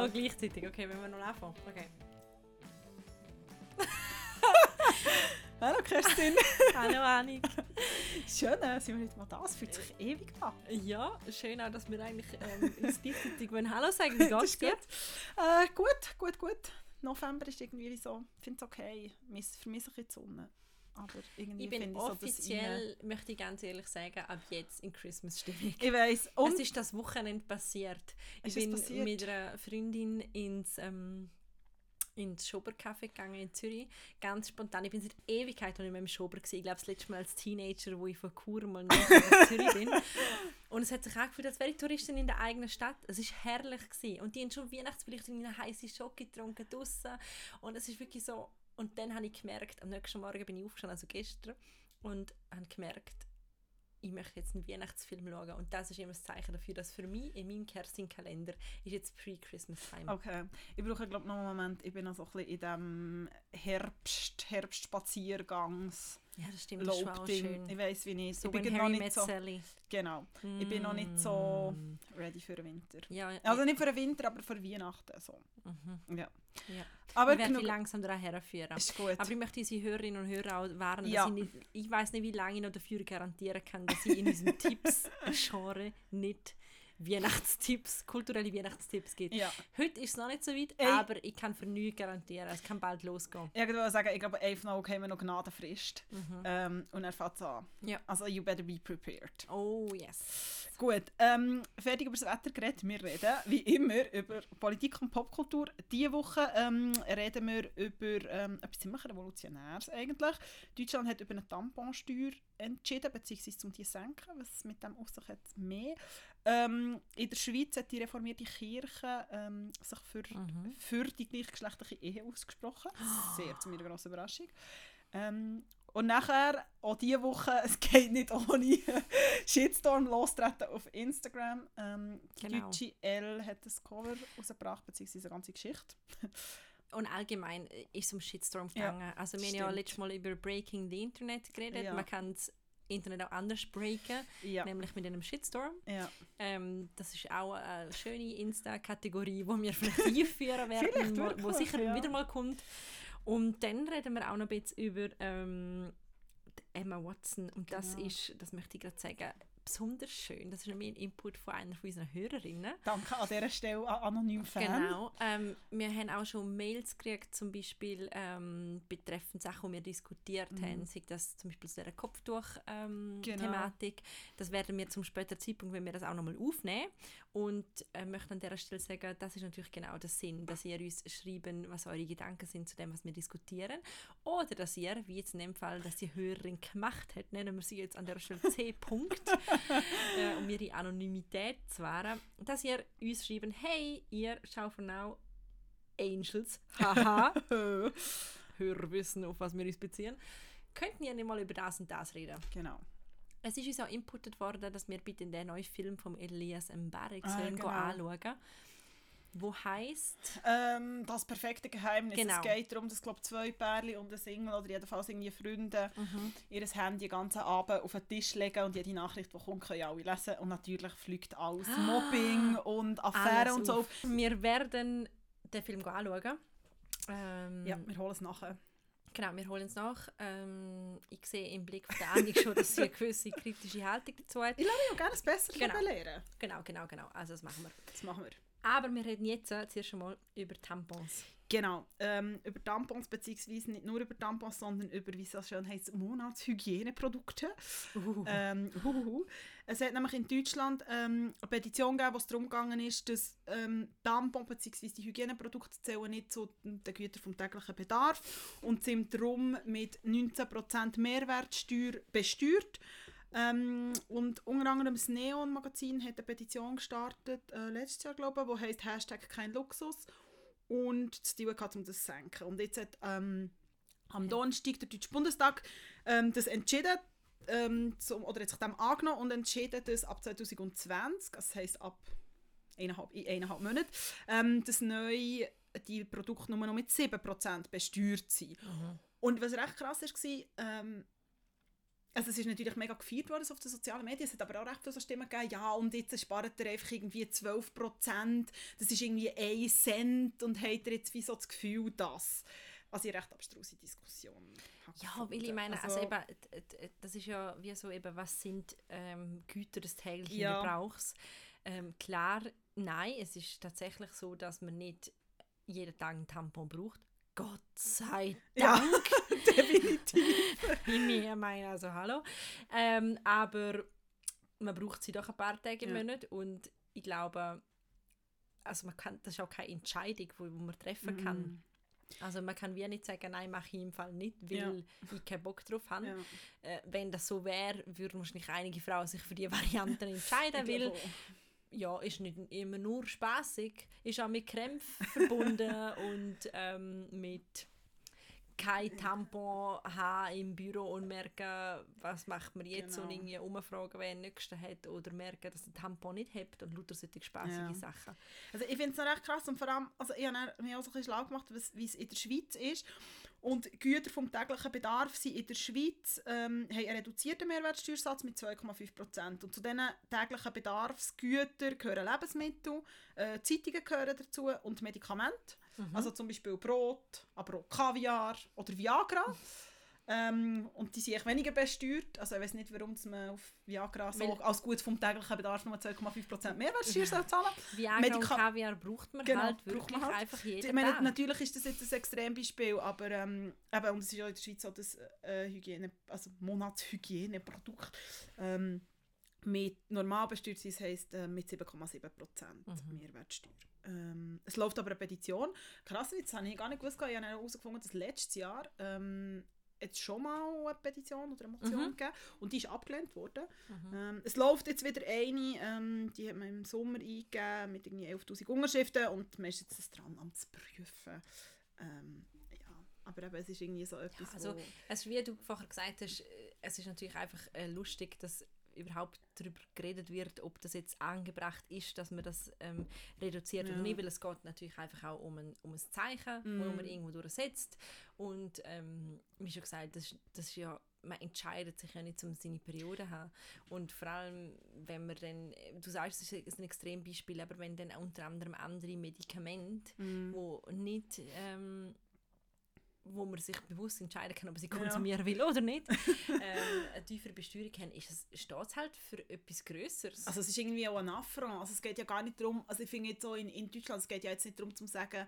Oh, gleichzeitig. Okay, wenn wir noch anfangen. Okay. Hallo Kerstin. Hallo Annik. Schön, äh, sind wir heute mal da. Es fühlt sich ewig an. Ja, schön auch, dass wir eigentlich ähm, uns gleichzeitig Hallo sagen. Wie geht's dir? gut. Äh, gut, gut, gut. November ist irgendwie so, ich finde es okay. Ist ein bisschen die Sonne. Aber irgendwie Ich bin finde ich offiziell, möchte ich ganz ehrlich sagen, ab jetzt in Christmas-Stimmung. Ich weiss. Und Es ist das Wochenende passiert. Ich Ist es bin passiert? mit einer Freundin ins, ähm, ins Schobercafé gegangen in Zürich. Ganz spontan. Ich bin seit Ewigkeit noch nicht mehr im Schober. Gewesen. Ich glaube, das letzte Mal als Teenager, wo ich von Chur mal nach Zürich bin. Und es hat sich angefühlt, als wäre ich Touristin in der eigenen Stadt. Es war herrlich. Gewesen. Und die haben schon Weihnachtsbeleuchtung in einer heißen Schoki getrunken draussen. Und es ist wirklich so... Und dann habe ich gemerkt, am nächsten Morgen bin ich aufgestanden, also gestern, und habe gemerkt, ich möchte jetzt einen Weihnachtsfilm schauen. Und das ist immer das Zeichen dafür, dass für mich in meinem Kerstin-Kalender ist jetzt Pre-Christmas-Time. Okay. Ich brauche glaube noch einen Moment. Ich bin noch so ein bisschen in diesem Herbst, Herbstspaziergangs Ja, das stimmt, das schon auch schön. Ich weiß wie nicht. So ich bin when noch Harry nicht so. Sally. Genau. Ich bin noch nicht so Mm. ready für den Winter. Ja, Also nicht für den Winter, aber für Weihnachten so. mhm. Ja. ja. Aber ich werde genug. langsam daran herführen. Ist gut. Aber ich möchte unsere Hörerinnen und Hörer auch warnen, Ja. ich nicht, ich weiß nicht, wie lange ich noch dafür garantieren kann, dass ich in diesem Tipps-Genre nicht Weihnachtstipps, kulturelle Weihnachtstipps gibt. ja. Heute ist es noch nicht so weit, Ey. aber ich kann für nichts garantieren, es kann bald losgehen. Ich würde sagen, ich glaube, 11 noch haben wir noch Gnadenfrist. Ähm, und er fängt an. Mhm. Ja. Also, you better be prepared. Oh yes. Gut, ähm, fertig über das Wetter geredet. Wir reden, wie immer, über Politik und Popkultur. Diese Woche ähm, reden wir über ähm, etwas ziemlich Revolutionäres eigentlich. Deutschland hat über eine Tamponsteuer entschieden, beziehungsweise zum die senken, was mit dem auf sich hat mehr. Ähm, in der Schweiz hat die reformierte Kirche ähm, sich für, Mhm. für die gleichgeschlechtliche Ehe ausgesprochen. Sehr zu meiner grossen Überraschung. Ähm, und nachher, auch diese Woche, es geht nicht ohne Shitstorm lostreten auf Instagram. Ähm, die Genau. deutsche L hat das Cover rausgebracht, beziehungsweise eine ganze Geschichte. Und allgemein äh, ist es um Shitstorm Ja, gegangen. also wir haben ja stimmt. letztes Mal über Breaking the Internet geredet. Ja. Man kann das Internet auch anders breaken, Ja, nämlich mit einem Shitstorm. ja. Ähm, das ist auch eine schöne Insta-Kategorie, wo wir vielleicht einführen werden, Vielleicht wo, wirklich, sicher ja. wieder mal kommt. Und dann reden wir auch noch ein bisschen über ähm, die Emma Watson. Und das Genau. ist, das möchte ich gerade sagen, besonders schön. Das ist ein Input von einer von unseren Hörerinnen. Danke an dieser Stelle an anonym Fan. Genau. Ähm, wir haben auch schon Mails gekriegt, zum Beispiel ähm, betreffend Sachen, die wir diskutiert haben, sei das zum Beispiel zu dieser Kopftuch-Thematik. Genau. Das werden wir zum späteren Zeitpunkt, wenn wir das auch nochmal aufnehmen. Und äh, möchte an dieser Stelle sagen, das ist natürlich genau der Sinn, dass ihr uns schreiben, was eure Gedanken sind zu dem, was wir diskutieren. Oder dass ihr, wie jetzt in dem Fall, dass die Hörerin gemacht hat, nennen wir sie jetzt an der Stelle C. Punkt, äh, um ihre Anonymität zu wahren, dass ihr uns schreiben, hey, ihr schaut von now Angels, haha, Hörer wissen, auf was wir uns beziehen, könnten ihr nicht mal über das und das reden. genau. Es ist uns auch inputet worden, dass wir bitte den neuen Film von Elias Mbarek Ah, sollen genau. anschauen wo heisst Ähm, das perfekte Geheimnis. Genau. Es geht darum, dass glaub, zwei Pärchen und ein Single oder jedenfalls irgendwie Freunde ihr Handy den ganzen Abend auf den Tisch legen und jede Nachricht, die kommt, können alle lesen. Und natürlich fliegt alles Mobbing und Affären und so. auf. Wir werden den Film anschauen. Ähm, Ja, wir holen es nachher. Genau, wir holen es nach. Ähm, ich sehe im Blick von der Annik schon, dass sie eine gewisse kritische Haltung dazu hat. Ich lasse mich auch gerne besser Genau. genau. lernen. Genau, genau, genau. Also das machen wir. Das machen wir. Aber wir reden jetzt zuerst einmal über Tampons. Genau, ähm, über Tampons, beziehungsweise nicht nur über Tampons, sondern über, wie es so schön heisst, Monatshygieneprodukte. Uh. Ähm, huhuhu. Es hat nämlich in Deutschland ähm, eine Petition gegeben, wo es darum gegangen ist, dass ähm, Tampons bzw. die Hygieneprodukte zählen nicht zu den Gütern vom täglichen Bedarf und sind darum mit 19% Mehrwertsteuer besteuert. Ähm, und unter anderem das Neon-Magazin hat eine Petition gestartet, äh, letztes Jahr glaube ich, die heisst Hashtag kein Luxus und das Ziel hat, um das zu senken. Und jetzt hat ähm, am Donnerstag der Deutsche Bundestag ähm, das entschieden, ähm, zum, oder hat sich dem angenommen und entschieden, dass ab 2020, das heisst ab eineinhalb, in eineinhalb Monaten, ähm, dass neu die Produkte nur noch mit 7% besteuert sind. Und was recht krass war, ähm, also es ist natürlich mega gefeiert worden so auf den sozialen Medien, es hat aber auch recht viele so Stimmen gegeben, ja und jetzt spart ihr einfach irgendwie 12%, das ist irgendwie 1 Cent und habt ihr jetzt wie so das Gefühl, dass... Also eine recht abstruse Diskussion. Ja, weil ich meine, also, also eben, das ist ja wie so eben, was sind ähm, Güter des täglichen ja. Gebrauchs. Ähm, klar, nein, es ist tatsächlich so, dass man nicht jeden Tag einen Tampon braucht. Gott sei Dank. Ja, definitiv. ich mir meine, also hallo. Ähm, aber man braucht sie doch ein paar Tage im ja. Monat und ich glaube, also man kann, das ist auch keine Entscheidung, die man treffen kann. Mm. Also man kann wie nicht sagen, nein, mache ich im Fall nicht, weil ja. ich keinen Bock drauf habe. Ja. Äh, wenn das so wäre, würden wahrscheinlich einige Frauen sich für die Varianten entscheiden, weil ja, ist nicht immer nur spaßig, ist auch mit Krämpfen verbunden und ähm, mit kein Tampon haben im Büro und merken, was macht man jetzt genau. und irgendwie umfragen, wer den nächsten hat oder merken, dass der Tampon nicht hat und lauter solche spaßige ja. Sachen. Also ich finde es noch recht krass und vor allem, also ich habe mir auch so ein bisschen schlau gemacht, wie es in der Schweiz ist und Güter vom täglichen Bedarf sind in der Schweiz ähm, haben einen reduzierten Mehrwertsteuersatz mit 2,5%. Und zu diesen täglichen Bedarfsgütern gehören Lebensmittel, äh, Zeitungen gehören dazu und Medikamente. Mhm. Also zum Beispiel Brot, aber auch Kaviar oder Viagra. Ähm, und die sind echt weniger besteuert. Also ich weiß nicht, warum man auf Viagra so Weil, als gut vom täglichen Bedarf nur 2,5% Mehrwertsteuer ja. zahlen Viagra Medika und Kaviar braucht man genau, halt wirklich man halt. einfach jeden ich meine, Natürlich ist das jetzt ein Extrembeispiel, aber ähm, eben, und es ist ja in der Schweiz so das äh, Hygiene, also Monatshygieneprodukt. Ähm, mit normal besteuert sein, heisst äh, mit 7,7% mhm. Mehrwertsteuer. Ähm, es läuft aber eine Petition. Krass, jetzt habe ich gar nicht gewusst, ich habe herausgefunden, dass letztes Jahr ähm, jetzt schon mal eine Petition oder eine Motion mhm. gegeben und die ist abgelehnt worden. Mhm. Ähm, es läuft jetzt wieder eine, ähm, die hat man im Sommer eingegeben mit irgendwie 11'000 Unterschriften und man ist jetzt dran, am zu prüfen. Ähm, ja, aber eben, es ist irgendwie so etwas, ja, also, also wie du vorher gesagt hast, äh, es ist natürlich einfach äh, lustig, dass überhaupt darüber geredet wird, ob das jetzt angebracht ist, dass man das ähm, reduziert ja. oder nicht, weil es geht natürlich einfach auch um ein, um ein Zeichen, mm. wo man irgendwo durchsetzt und ähm, wie schon gesagt, das, das ist ja man entscheidet sich ja nicht, um seine Periode zu haben. Und vor allem, wenn man dann, du sagst, es ist ein Extrembeispiel, aber wenn dann unter anderem andere Medikamente, mm. wo nicht ähm, wo man sich bewusst entscheiden kann, ob man sie konsumieren ja. will oder nicht, ähm, eine tiefere Besteuerung haben, ist es, steht es halt für etwas Größeres. Also es ist irgendwie auch ein Affront. Also es geht ja gar nicht darum, also ich finde jetzt so in, in Deutschland, es geht ja jetzt nicht darum zu sagen,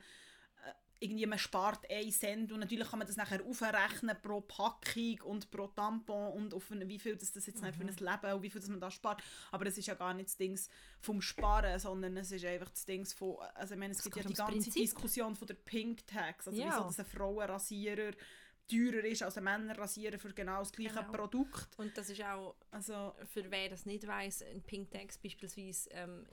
irgendwie man spart 1 Cent und natürlich kann man das nachher aufrechnen pro Packung und pro Tampon und auf wie viel das, das jetzt mhm. für ein Leben und wie viel das man da spart. Aber es ist ja gar nicht das Ding vom Sparen, sondern es ist einfach das Ding von, also ich meine, es das gibt ja die ganze Prinzip. Diskussion von der Pink Tax, also ja. wieso dass ein Frauenrasierer teurer ist als ein Männerrasierer für genau das gleiche genau. Produkt. Und das ist auch, also, für wer das nicht weiß, ein Pink Tax beispielsweise ähm,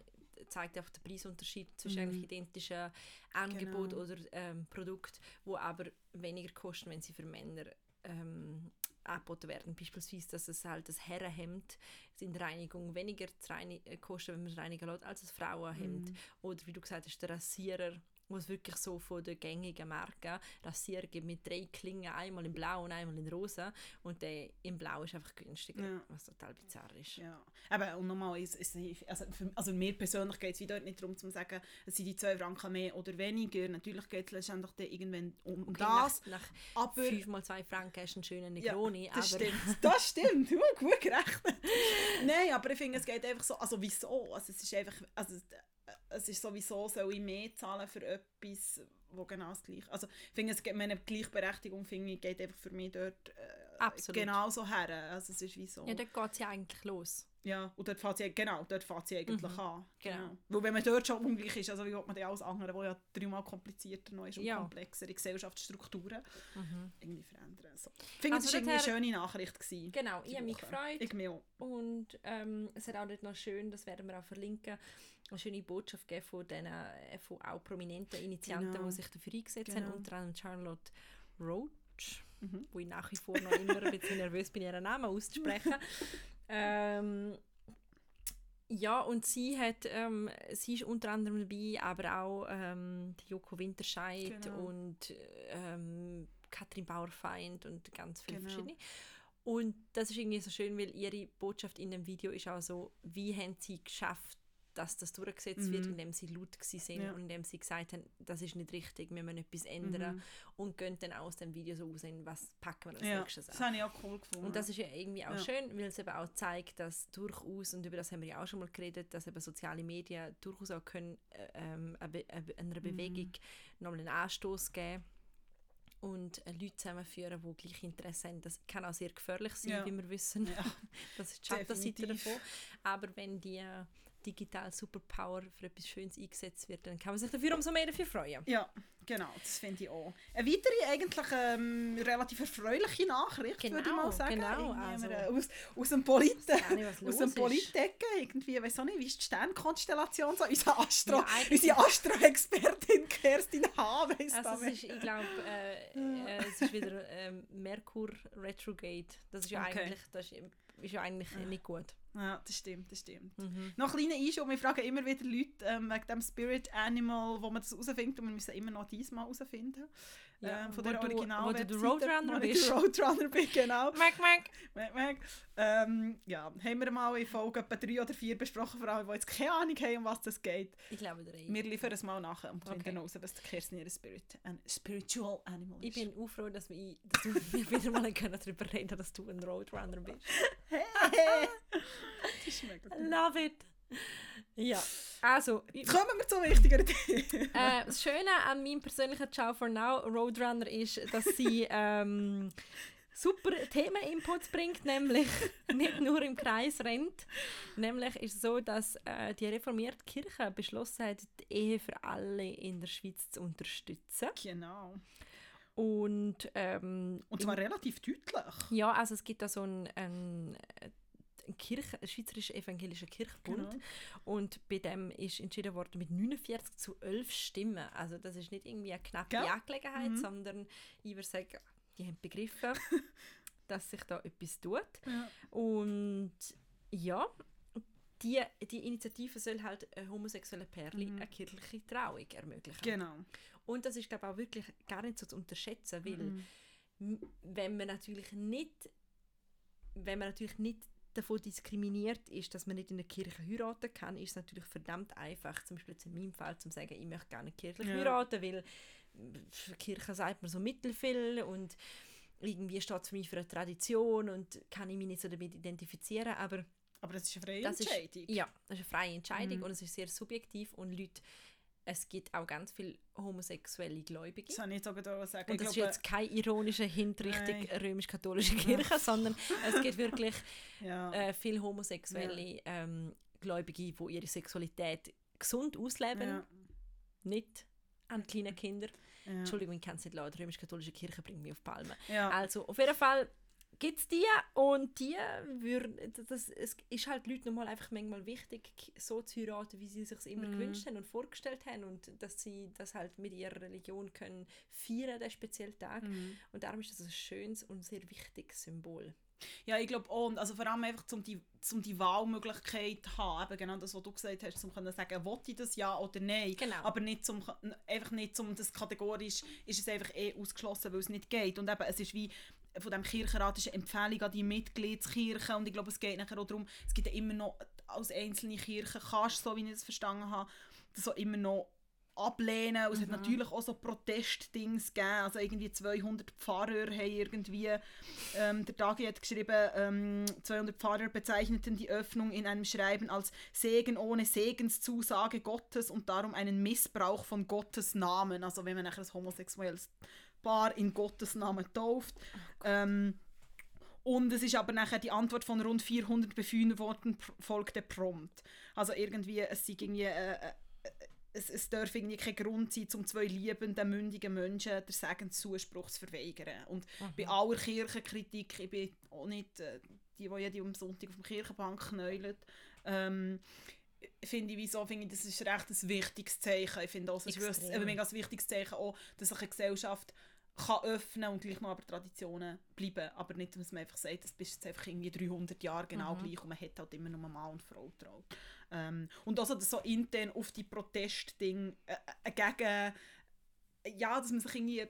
zeigt einfach den Preisunterschied zwischen mhm. identischen Angebot genau. oder ähm, Produkt, wo aber weniger kosten, wenn sie für Männer ähm, angeboten werden. Beispielsweise, dass es halt das Herrenhemd in der Reinigung weniger zu reinigen, äh, kostet, wenn man es reinigen lässt, als das Frauenhemd. Mhm. Oder wie du gesagt hast, der Rasierer wo es wirklich so von den gängigen Marken Rasierer gibt mit drei Klingen, einmal in blau und einmal in rosa und der in blau ist einfach günstiger, ja. was total bizarr ist. Ja, aber und nochmal, ist, ist, also, für, also mir persönlich geht es wieder nicht darum zu sagen, es sind die zwei Franken mehr oder weniger, natürlich geht es letztendlich dann irgendwann um, okay, das. Nach, nach aber, 5 mal 2 Franken hast du einen schönen Negroni. Ja, das aber stimmt, das stimmt, gut, gut gerechnet. Nein, aber ich finde, es geht einfach so, also wieso, also es ist einfach, also es ist sowieso, soll ich mehr zahlen für etwas, wo genau das gleiche Also ich finde, es, meine Gleichberechtigung finde ich, geht einfach für mich dort äh, genauso her. Also es ist wie so. Ja, dort geht es ja eigentlich los. Ja, und dort fährt sie, genau, dort fährt sie eigentlich mhm. an. Genau. genau. Weil wenn man dort schon ungleich ist, also wie wird man dann alles andere, wo ja dreimal komplizierter noch ist und ja. komplexere Gesellschaftsstrukturen mhm. irgendwie verändern. So. Ich finde, also es war eine schöne Nachricht. Gewesen, genau, ich habe mich gefreut. Ich mich auch. Und ähm, es hat auch dort noch schön, das werden wir auch verlinken, eine schöne Botschaft gegeben von, den, äh, von auch prominenten Initianten, genau. die sich dafür eingesetzt genau. haben, unter anderem Charlotte Roach, mhm. wo ich nach wie vor noch immer ein bisschen nervös bin, ihren Namen auszusprechen. ähm, ja, und sie hat, ähm, sie ist unter anderem dabei, aber auch ähm, Joko Winterscheid genau. und ähm, Katrin Bauerfeind und ganz viele genau. verschiedene. Und das ist irgendwie so schön, weil ihre Botschaft in dem Video ist auch so, wie haben sie geschafft, dass das durchgesetzt Mhm. wird, indem sie laut waren Ja. und indem sie gesagt haben, das ist nicht richtig, wir müssen etwas ändern Mhm. und gehen dann aus dem Video so aussehen, was packen wir als Ja, nächstes das an. habe ich auch cool gefunden. Und das ist ja irgendwie auch Ja. schön, weil es eben auch zeigt, dass durchaus, und über das haben wir ja auch schon mal geredet, dass eben soziale Medien durchaus auch können, äh, ähm, eine Be- eine Be- Mhm. einer Bewegung nochmal einen Anstoß geben und äh, Leute zusammenführen, die gleiche Interesse haben. Das kann auch sehr gefährlich sein, Ja. wie wir wissen. Ja. Das ist die Schattenseite davon. Aber wenn die äh, digitale Superpower für etwas Schönes eingesetzt wird, dann kann man sich dafür umso mehr dafür freuen. Ja, genau, das finde ich auch. Eine weitere eigentlich ähm, relativ erfreuliche Nachricht, würde ich Genau, mal sagen. genau, also- äh, aus, aus dem Politen, aus dem. Politecke, irgendwie, weiß auch nicht, wie ist die Sternkonstellation so? Unser Astro, Ja, unsere Astro-Expertin Kerstin H. weiss Also ist, ich glaube, äh, äh, es ist wieder ähm, Merkur Retrograde. Das ist ja Okay. eigentlich, das ist, ist ja eigentlich nicht gut. Ja, das stimmt, das stimmt. Mhm. Noch ein kleiner Einschub, wir fragen immer wieder Leute ähm, wegen dem Spirit Animal, wo man das herausfindet und wir müssen immer noch diesmal herausfinden. Ja, ähm, von wo der du- original wo du der Roadrunner bist. Roadrunner bin, genau. Mac, Mac. Merk, merk. Ähm, ja, haben wir mal in Folge etwa drei oder vier besprochen, vor allem, die jetzt keine Ahnung haben, um was das geht. Ich glaube drei. Wir liefern es mal nachher und finden Okay. raus, was der Kerstin ihr Spirit, ein Spiritual Animal ist. Ich bin auch froh, dass wir, dass wir wieder mal können darüber reden dass du ein Roadrunner bist. das ist mega gut. Love it. Ja, also, Kommen wir zum wichtigeren Thema. äh, das Schöne an meinem persönlichen Ciao for Now Roadrunner ist, dass sie ähm, super Themeninputs bringt, nämlich nicht nur im Kreis rennt. Nämlich ist es so, dass äh, die reformierte Kirche beschlossen hat, die Ehe für alle in der Schweiz zu unterstützen. Genau. Und, ähm, Und zwar relativ deutlich. ja, also es gibt da so einen, einen Kirche, einen schweizerischen evangelischen Kirchbund Genau. und bei dem ist entschieden worden mit 49 zu 11 Stimmen. Also das ist nicht irgendwie eine knappe Gell? Angelegenheit, Mhm. sondern ich würde sagen, die haben begriffen, dass sich da etwas tut. Ja. Und ja, die, die Initiative soll halt homosexuellen Pärchen Mhm. eine kirchliche Trauung ermöglichen. Genau. Und das ist glaube ich auch wirklich gar nicht so zu unterschätzen, weil Mhm. wenn man natürlich nicht wenn man natürlich nicht davon diskriminiert ist, dass man nicht in der Kirche heiraten kann, ist es natürlich verdammt einfach, zum Beispiel jetzt in meinem Fall, zu sagen, ich möchte gerne kirchlich Ja. heiraten, weil für die Kirche sagt man so mittelfiel und irgendwie steht es für mich für eine Tradition und kann ich mich nicht so damit identifizieren, aber Aber das ist eine freie das Entscheidung. ist, ja, das ist eine freie Entscheidung Mhm. und es ist sehr subjektiv und Leute, es gibt auch ganz viele homosexuelle Gläubige. Das habe ich jetzt gerade sagen. Und Ich das ist glaube, jetzt keine ironische Hint Richtung Nein. römisch-katholische Kirche, sondern es gibt wirklich ja. äh, viele homosexuelle ähm, Gläubige, die ihre Sexualität gesund ausleben, ja. nicht an kleinen Kindern. Ja. Entschuldigung, ich kann es nicht laut. Die römisch-katholische Kirche bringt mich auf Palme. Ja. Also, auf jeden Fall gibt es die und die würden, das, es ist halt Leuten nochmal einfach manchmal wichtig, so zu heiraten, wie sie sich immer Mhm. gewünscht haben und vorgestellt haben und dass sie das halt mit ihrer Religion können feiern, den speziellen Tag. Mhm. Und darum ist das ein schönes und sehr wichtiges Symbol. Ja, ich glaube auch. Und Also vor allem einfach, um die, um die Wahlmöglichkeit zu haben. Eben genau das, was du gesagt hast, um zu sagen, will ich das ja oder nein. Genau. Aber nicht zum, einfach nicht zum das kategorisch, ist es einfach eh ausgeschlossen, weil es nicht geht. Und eben, es ist wie von dem Kirchenrat ist eine Empfehlung an die Mitgliedskirchen und ich glaube, es geht nachher auch darum, es gibt ja immer noch, als einzelne Kirchen kannst so wie ich das verstanden habe, das auch immer noch ablehnen. Und es hat natürlich auch so Protestdings gegeben. Also irgendwie 200 Pfarrer haben irgendwie, ähm, der Dagi hat geschrieben, ähm, 200 Pfarrer bezeichneten die Öffnung in einem Schreiben als Segen ohne Segenszusage Gottes und darum einen Missbrauch von Gottes Namen. Also wenn man nachher ein homosexuelles Paar in Gottes Namen tauft. ähm, und es ist aber nachher die Antwort von rund 400 Befürwortern folgte prompt. Also irgendwie, es sei irgendwie, äh, äh, es, es darf irgendwie kein Grund sein, um zwei liebenden, mündigen Menschen den Segenszuspruch zu verweigern. Und bei aller Kirchenkritik, ich bin auch nicht äh, die, die am Sonntag auf dem Kirchenbank knäulen, ähm, finde ich, wieso, finde ich, das ist recht ein wichtiges Zeichen. Ich finde auch, es ist ein mega wichtiges Zeichen, auch, dass sich eine Gesellschaft kann öffnen und gleich noch aber Traditionen bleiben. Aber nicht, dass man einfach sagt, das bist jetzt einfach irgendwie 300 Jahre genau Mhm. gleich und man hat halt immer nur Mann und Frau traut. Ähm, und also so intern auf die Protestdinge äh, äh, gegen ja, dass man sich irgendwie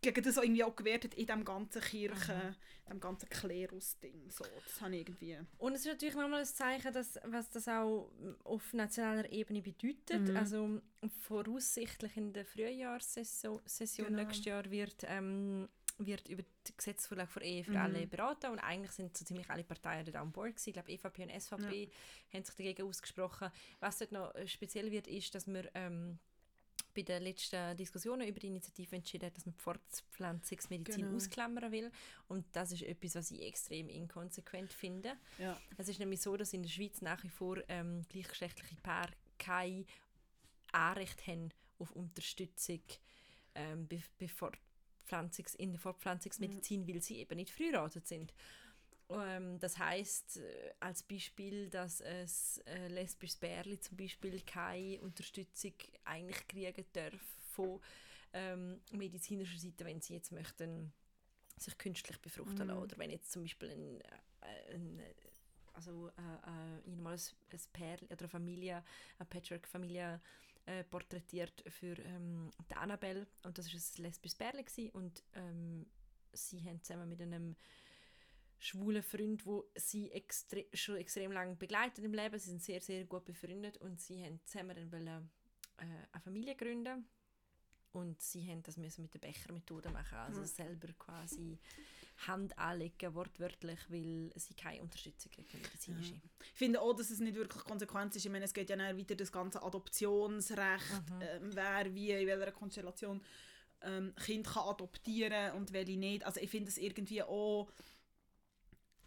gegen das auch irgendwie auch gewehrt hat in diesem ganzen Kirchen, mhm. dem ganzen Klerus-Ding. So, das habe ich irgendwie... Und es ist natürlich nochmal ein Zeichen, dass, was das auch auf nationaler Ebene bedeutet. Mhm. Also voraussichtlich in der Frühjahrssession Session genau. nächstes Jahr wird... Ähm, wird über die Gesetzesvorlage für Ehe für mhm. alle beraten und eigentlich sind so ziemlich alle Parteien dort an Bord gewesen. Ich glaube, EVP und SVP ja. haben sich dagegen ausgesprochen. Was dort noch äh, speziell wird, ist, dass wir ähm, bei den letzten Diskussionen über die Initiative entschieden hat, dass man die Fortpflanzungsmedizin genau. ausklammern will. Und das ist etwas, was ich extrem inkonsequent finde. Ja. Es ist nämlich so, dass in der Schweiz nach wie vor ähm, gleichgeschlechtliche Paare kein Anrecht haben auf Unterstützung ähm, be bevor Pflanzungs in der Fortpflanzungsmedizin, mhm. weil sie eben nicht verheiratet sind. Ähm, das heißt äh, als Beispiel, dass ein äh, lesbisches Bärli zum Beispiel keine Unterstützung eigentlich kriegen darf von ähm, medizinischer Seite, wenn sie jetzt möchten sich künstlich befruchten mhm. lassen. Oder wenn jetzt zum Beispiel ein, äh, ein also äh, äh, ein, ein Pärli oder eine Familie, eine Patchwork-Familie äh, porträtiert für ähm, die Annabelle und das war ein lesbisches Pärchen und ähm, sie haben zusammen mit einem schwulen Freund, wo sie extre schon extrem lange begleitet im Leben. Sie sind sehr, sehr gut befreundet und sie haben zusammen wollen, äh, eine Familie gründen und sie haben das müssen mit der Bechermethode machen, also mhm. selber quasi Hand anlegen, wortwörtlich, weil sie keine Unterstützung kriegen. Ja. Ich finde auch, dass es nicht wirklich Konsequenz ist. Ich meine, es geht ja dann weiter das ganze Adoptionsrecht, mhm. äh, wer wie, in welcher Konstellation ähm, Kind kann adoptieren und welche nicht. Also ich finde es irgendwie auch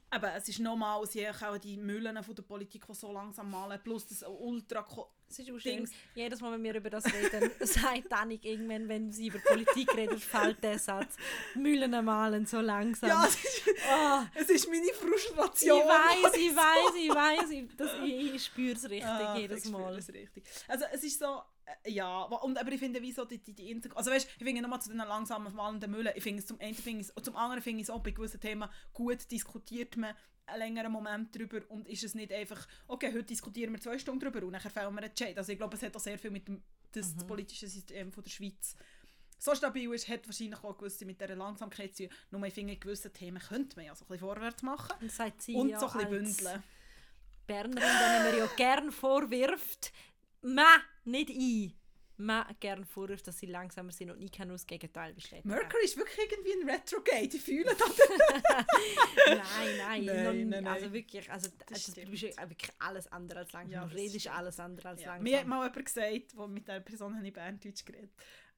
aber es ist nochmal, sie auch die Müllen von der Politik, die so langsam malen, plus das ultra es ist auch jedes Mal, wenn wir über das reden, sagt Annik irgendwann, wenn sie über Politik redet, fällt der Satz, Mühlen malen so langsam. Ja, es ist, oh. es ist meine Frustration. Ich weiß, ich weiß, ich weiß, ich, das, ich, ich spüre es richtig ah, jedes Mal. Es richtig. Also es ist so, ja, und, aber ich finde, wieso die, die, die Inter also weißt, ich finde nochmal zu den langsamen malenden Müllen, ich finde es zum einen finde ich, zum anderen finde ich es auch bei gewissen Themen gut diskutiert man einen längeren Moment drüber und ist es nicht einfach, okay, heute diskutieren wir zwei Stunden drüber und dann fällen wir einen Chat. Also ich glaube, es hat auch sehr viel mit dem das mhm. politische System von der Schweiz so stabil ist, hat wahrscheinlich auch gewusst mit dieser Langsamkeit zu tun. Nur ich finde, gewisse Themen könnte man ja so ein bisschen vorwärts machen und, und ja so ein bisschen bündeln. Bernerin, denen man ja gerne vorwirft, man nicht ein man gerne vorwirft, dass sie langsamer sind und nie kann das Gegenteil bestätigen. Mercury ist wirklich irgendwie ein Retrogate, ich fühle das. nein, nein, nein, nein, Also wirklich, also, also du bist wirklich alles andere als langsam. Ja, du redest alles andere als ja. langsam. Mir hat mal jemand gesagt, wo mit dieser Person habe ich Berndeutsch geredet,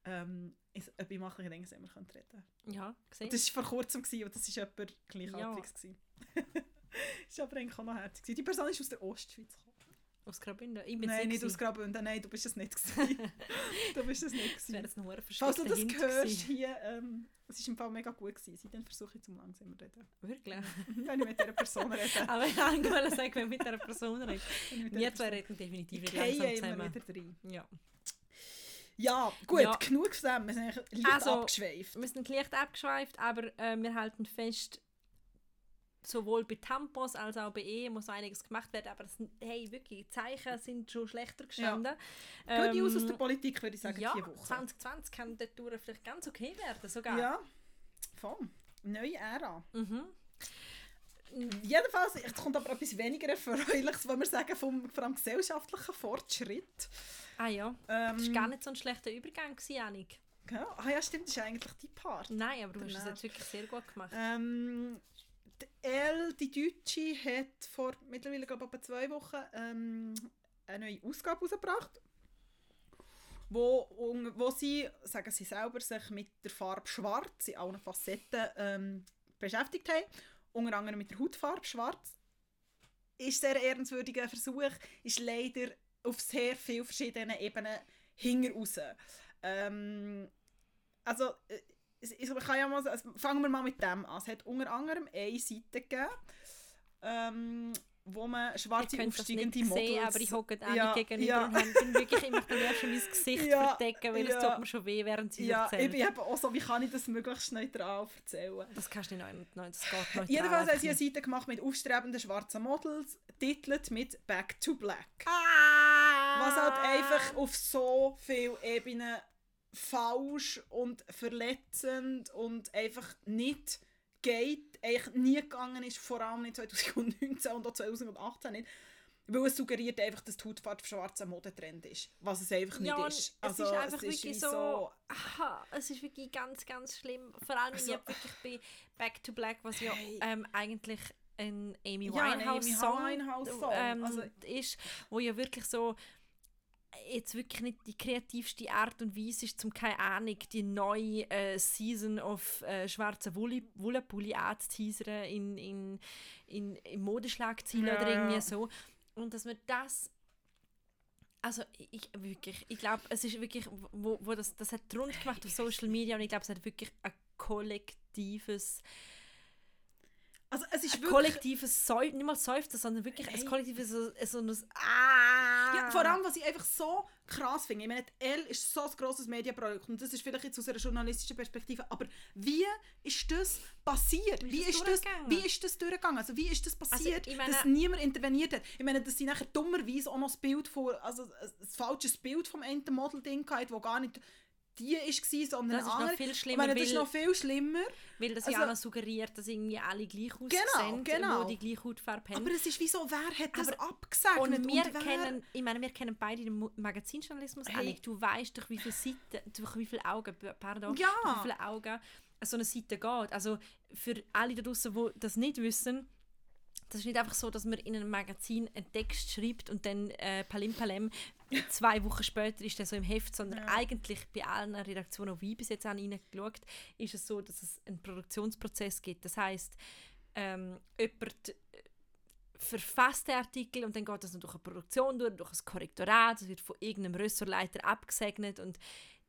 ähm, ob ich mal ein länger reden könnte. Ja, gesehen. Das war vor kurzem gewesen, und das war jemand gleichaltriges. Ja. das war aber eigentlich auch noch herzig. Die Person ist aus der Ostschweiz gekommen. Aus Graubünden? Ich bin nein, nicht aus Graubünden, nein, du bist es nicht du bist es nicht gewesen. Das wäre Falls du das hörst hier, ähm, es war im Fall mega gut gewesen. Seitdem versuche ich zum langsamer reden. Wirklich? wenn ich mit dieser Person rede. Aber ich wollte sagen, wenn ich mit dieser Person rede. Wir zwei reden definitiv nicht langsam zusammen. wieder rein. Ja. Ja, gut, ja. genug von dem. Wir sind leicht also, abgeschweift. Wir sind leicht abgeschweift, aber äh, wir halten fest, sowohl bei Tampons als auch bei Ehe muss einiges gemacht werden, aber das, hey, wirklich, Zeichen sind schon schlechter gestanden. Ja. Ähm, aus der Politik, würde ich sagen, ja, vier Wochen. 2020 kann der Tour vielleicht ganz okay werden, sogar. Ja, voll. Neue Ära. Mhm. Jedenfalls, es kommt aber etwas weniger Erfreuliches, wenn wir sagen, vom, vom gesellschaftlichen Fortschritt. Ah ja, ähm, das war gar nicht so ein schlechter Übergang, Annik. Ja, ah ja, stimmt, das ist eigentlich die Part. Nein, aber du genau. hast es jetzt wirklich sehr gut gemacht. Ähm, die Elle, die Deutsche, hat vor mittlerweile glaube ich, zwei Wochen ähm, eine neue Ausgabe herausgebracht, wo, wo sie, sagen sie selber, sich mit der Farbe Schwarz in allen Facetten ähm, beschäftigt haben. Unter anderem mit der Hautfarbe Schwarz. Ist ein sehr ehrenswürdiger Versuch, ist leider auf sehr vielen verschiedenen Ebenen hinter. Ähm, also, äh, ich kann ja mal, also fangen wir mal mit dem an. Es hat unter anderem eine Seite gegeben, ähm, wo man schwarze ich aufsteigende das Models... Sehen, aber ich hocke auch ja, gegenüber ja. und bin wirklich, ich möchte schon mein Gesicht ja, verdecken, weil ja. es tut mir schon weh, während sie ja, erzählt. Ja, ich bin auch so, wie kann ich das möglichst neutral erzählen? Das kannst du nicht neutral, das geht neutral. Jedenfalls haben sie eine Seite gemacht mit aufstrebenden schwarzen Models, titelt mit «Back to Black». Ah! Was halt einfach auf so vielen Ebenen falsch und verletzend und einfach nicht geht, eigentlich nie gegangen ist, vor allem nicht 2019 und auch 2018 nicht. Weil es suggeriert einfach, dass die Hautfarbe schwarzer Modetrend ist. Was es einfach nicht Ja, ist. es Also, ist einfach es ist wirklich wie so, aha, es ist wirklich ganz, ganz schlimm. Vor allem Also- ich wirklich bei Back to Black, was ja ähm, eigentlich ein Amy Ja, ein Winehouse Winehouse-Song. ähm, Also- ist, wo ja wirklich so jetzt wirklich nicht die kreativste Art und Weise ist, zum keine Ahnung die neue äh, Season of äh, schwarzen Wolle- Wollenpulli anzuteasern in, in, in, in Modeschlagzeilen Ja, oder irgendwie ja. so. Und dass man das also ich wirklich, ich glaube, es ist wirklich, wo, wo das, das hat rund gemacht auf Social Media und ich glaube, es hat wirklich ein kollektives, also es ist ein wirklich... kollektives Seufzen, nicht mal Seufzen, sondern wirklich Hey. ein kollektives so, so ein ah. Ja, vor allem, was ich einfach so krass finde, ich meine, die L ist so ein grosses Medienprojekt und das ist vielleicht jetzt aus einer journalistischen Perspektive, aber wie ist das passiert? Wie Wie, ist das ist, das, durchgegangen? wie ist das durchgegangen? Also wie ist das passiert, ich meine- dass niemand interveniert hat? Ich meine, dass sie nachher dummerweise auch noch das Bild von, also ein, ein falsches Bild vom einen Model-Ding hatten, wo gar nicht die war, sondern Das ist eine noch andere. viel Ich schlimmer, meine, das ist weil- noch viel schlimmer. Weil das ja auch noch suggeriert, dass irgendwie alle gleich aussehen, Genau, genau. die gleiche Hautfarbe haben. Aber es ist wie so, wer hat das Aber- abgesegnet? und wir wer- kennen, ich meine, wir kennen beide den Mu- Magazinjournalismus. Hey. Du weißt durch wie viele Seiten, durch wie viele Augen, pardon, Ja. durch wie viele Augen so eine Seite geht. Also für alle da draußen, die das nicht wissen, das ist nicht einfach so, dass man in einem Magazin einen Text schreibt und dann äh, Palim Palem zwei Wochen später ist der so im Heft, sondern Ja. eigentlich bei allen Redaktionen, wie ich bis jetzt auch reingeschaut ist es so, dass es einen Produktionsprozess gibt. Das heißt, ähm, jemand äh, verfasst den Artikel und dann geht das noch durch eine Produktion durch, durch ein Korrektorat, das wird von irgendeinem Ressortleiter abgesegnet und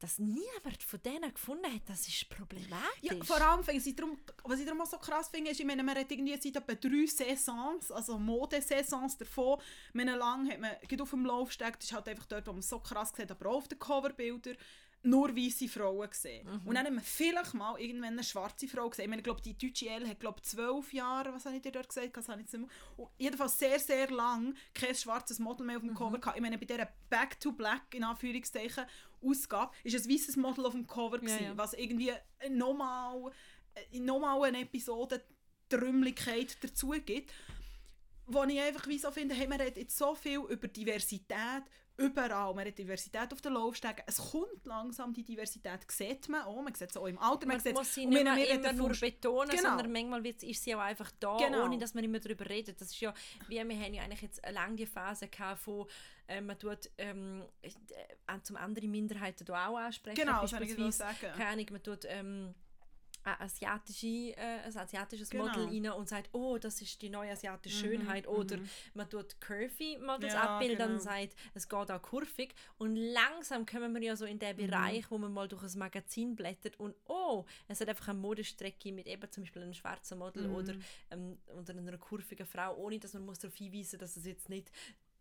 dass niemand von denen gefunden hat, das ist problematisch. Ja, vor allem, finde ich, darum, was ich darum auch so krass finde, ist, ich meine, man hat irgendwie seit etwa drei Saisons, also Modesaisons davon, meine, lang hat man, gerade auf dem Laufsteg, das ist halt einfach dort, wo man so krass sieht, aber auch auf den Coverbildern, nur weiße Frauen gesehen. Und dann hat man vielleicht mal irgendwann eine schwarze Frau gesehen. Ich meine, ich glaube, die deutsche L hat, glaube zwölf Jahre, was habe ich dir dort gesagt? Das habe ich nicht. Und jedenfalls sehr, sehr lang kein schwarzes Model mehr auf dem Cover gehabt. Ich meine, bei dieser Back to Black, in Anführungszeichen, Ausgabe, ist ein weißes Model auf dem Cover Ja, gewesen, ja. was irgendwie nochmal äh, nochmal eine Episode Trümmeligkeit dazu gibt. Wo ich einfach wie so finde, hey, man redet jetzt so viel über Diversität überall. Man hat Diversität auf den Laufstegen. Es kommt langsam, die Diversität sieht man auch. Man sieht es auch im Alter. Man, man muss sie nicht mehr immer nur von- betonen, Genau. sondern manchmal ist sie auch einfach da, Genau. ohne dass man immer darüber redet. Das ist ja, wir haben ja eigentlich jetzt lange die Phase gehabt, wo äh, man tut, ähm, äh, zum anderen Minderheiten auch ansprechen. Genau, das ich sagen. keine Ahnung, man tut ähm, ein, asiatische, äh, ein asiatisches Genau. Model rein und sagt, oh, das ist die neue asiatische Schönheit. Oder man tut curvy Models Mhm, Ja, abbilden genau. und sagt, es geht auch kurvig. Und langsam kommen wir ja so in Mhm. den Bereich, wo man mal durch ein Magazin blättert und oh, es hat einfach eine Modestrecke mit eben zum Beispiel einem schwarzen Model Mhm. oder, ähm, oder einer kurvigen Frau, ohne dass man muss darauf hinweisen dass es jetzt nicht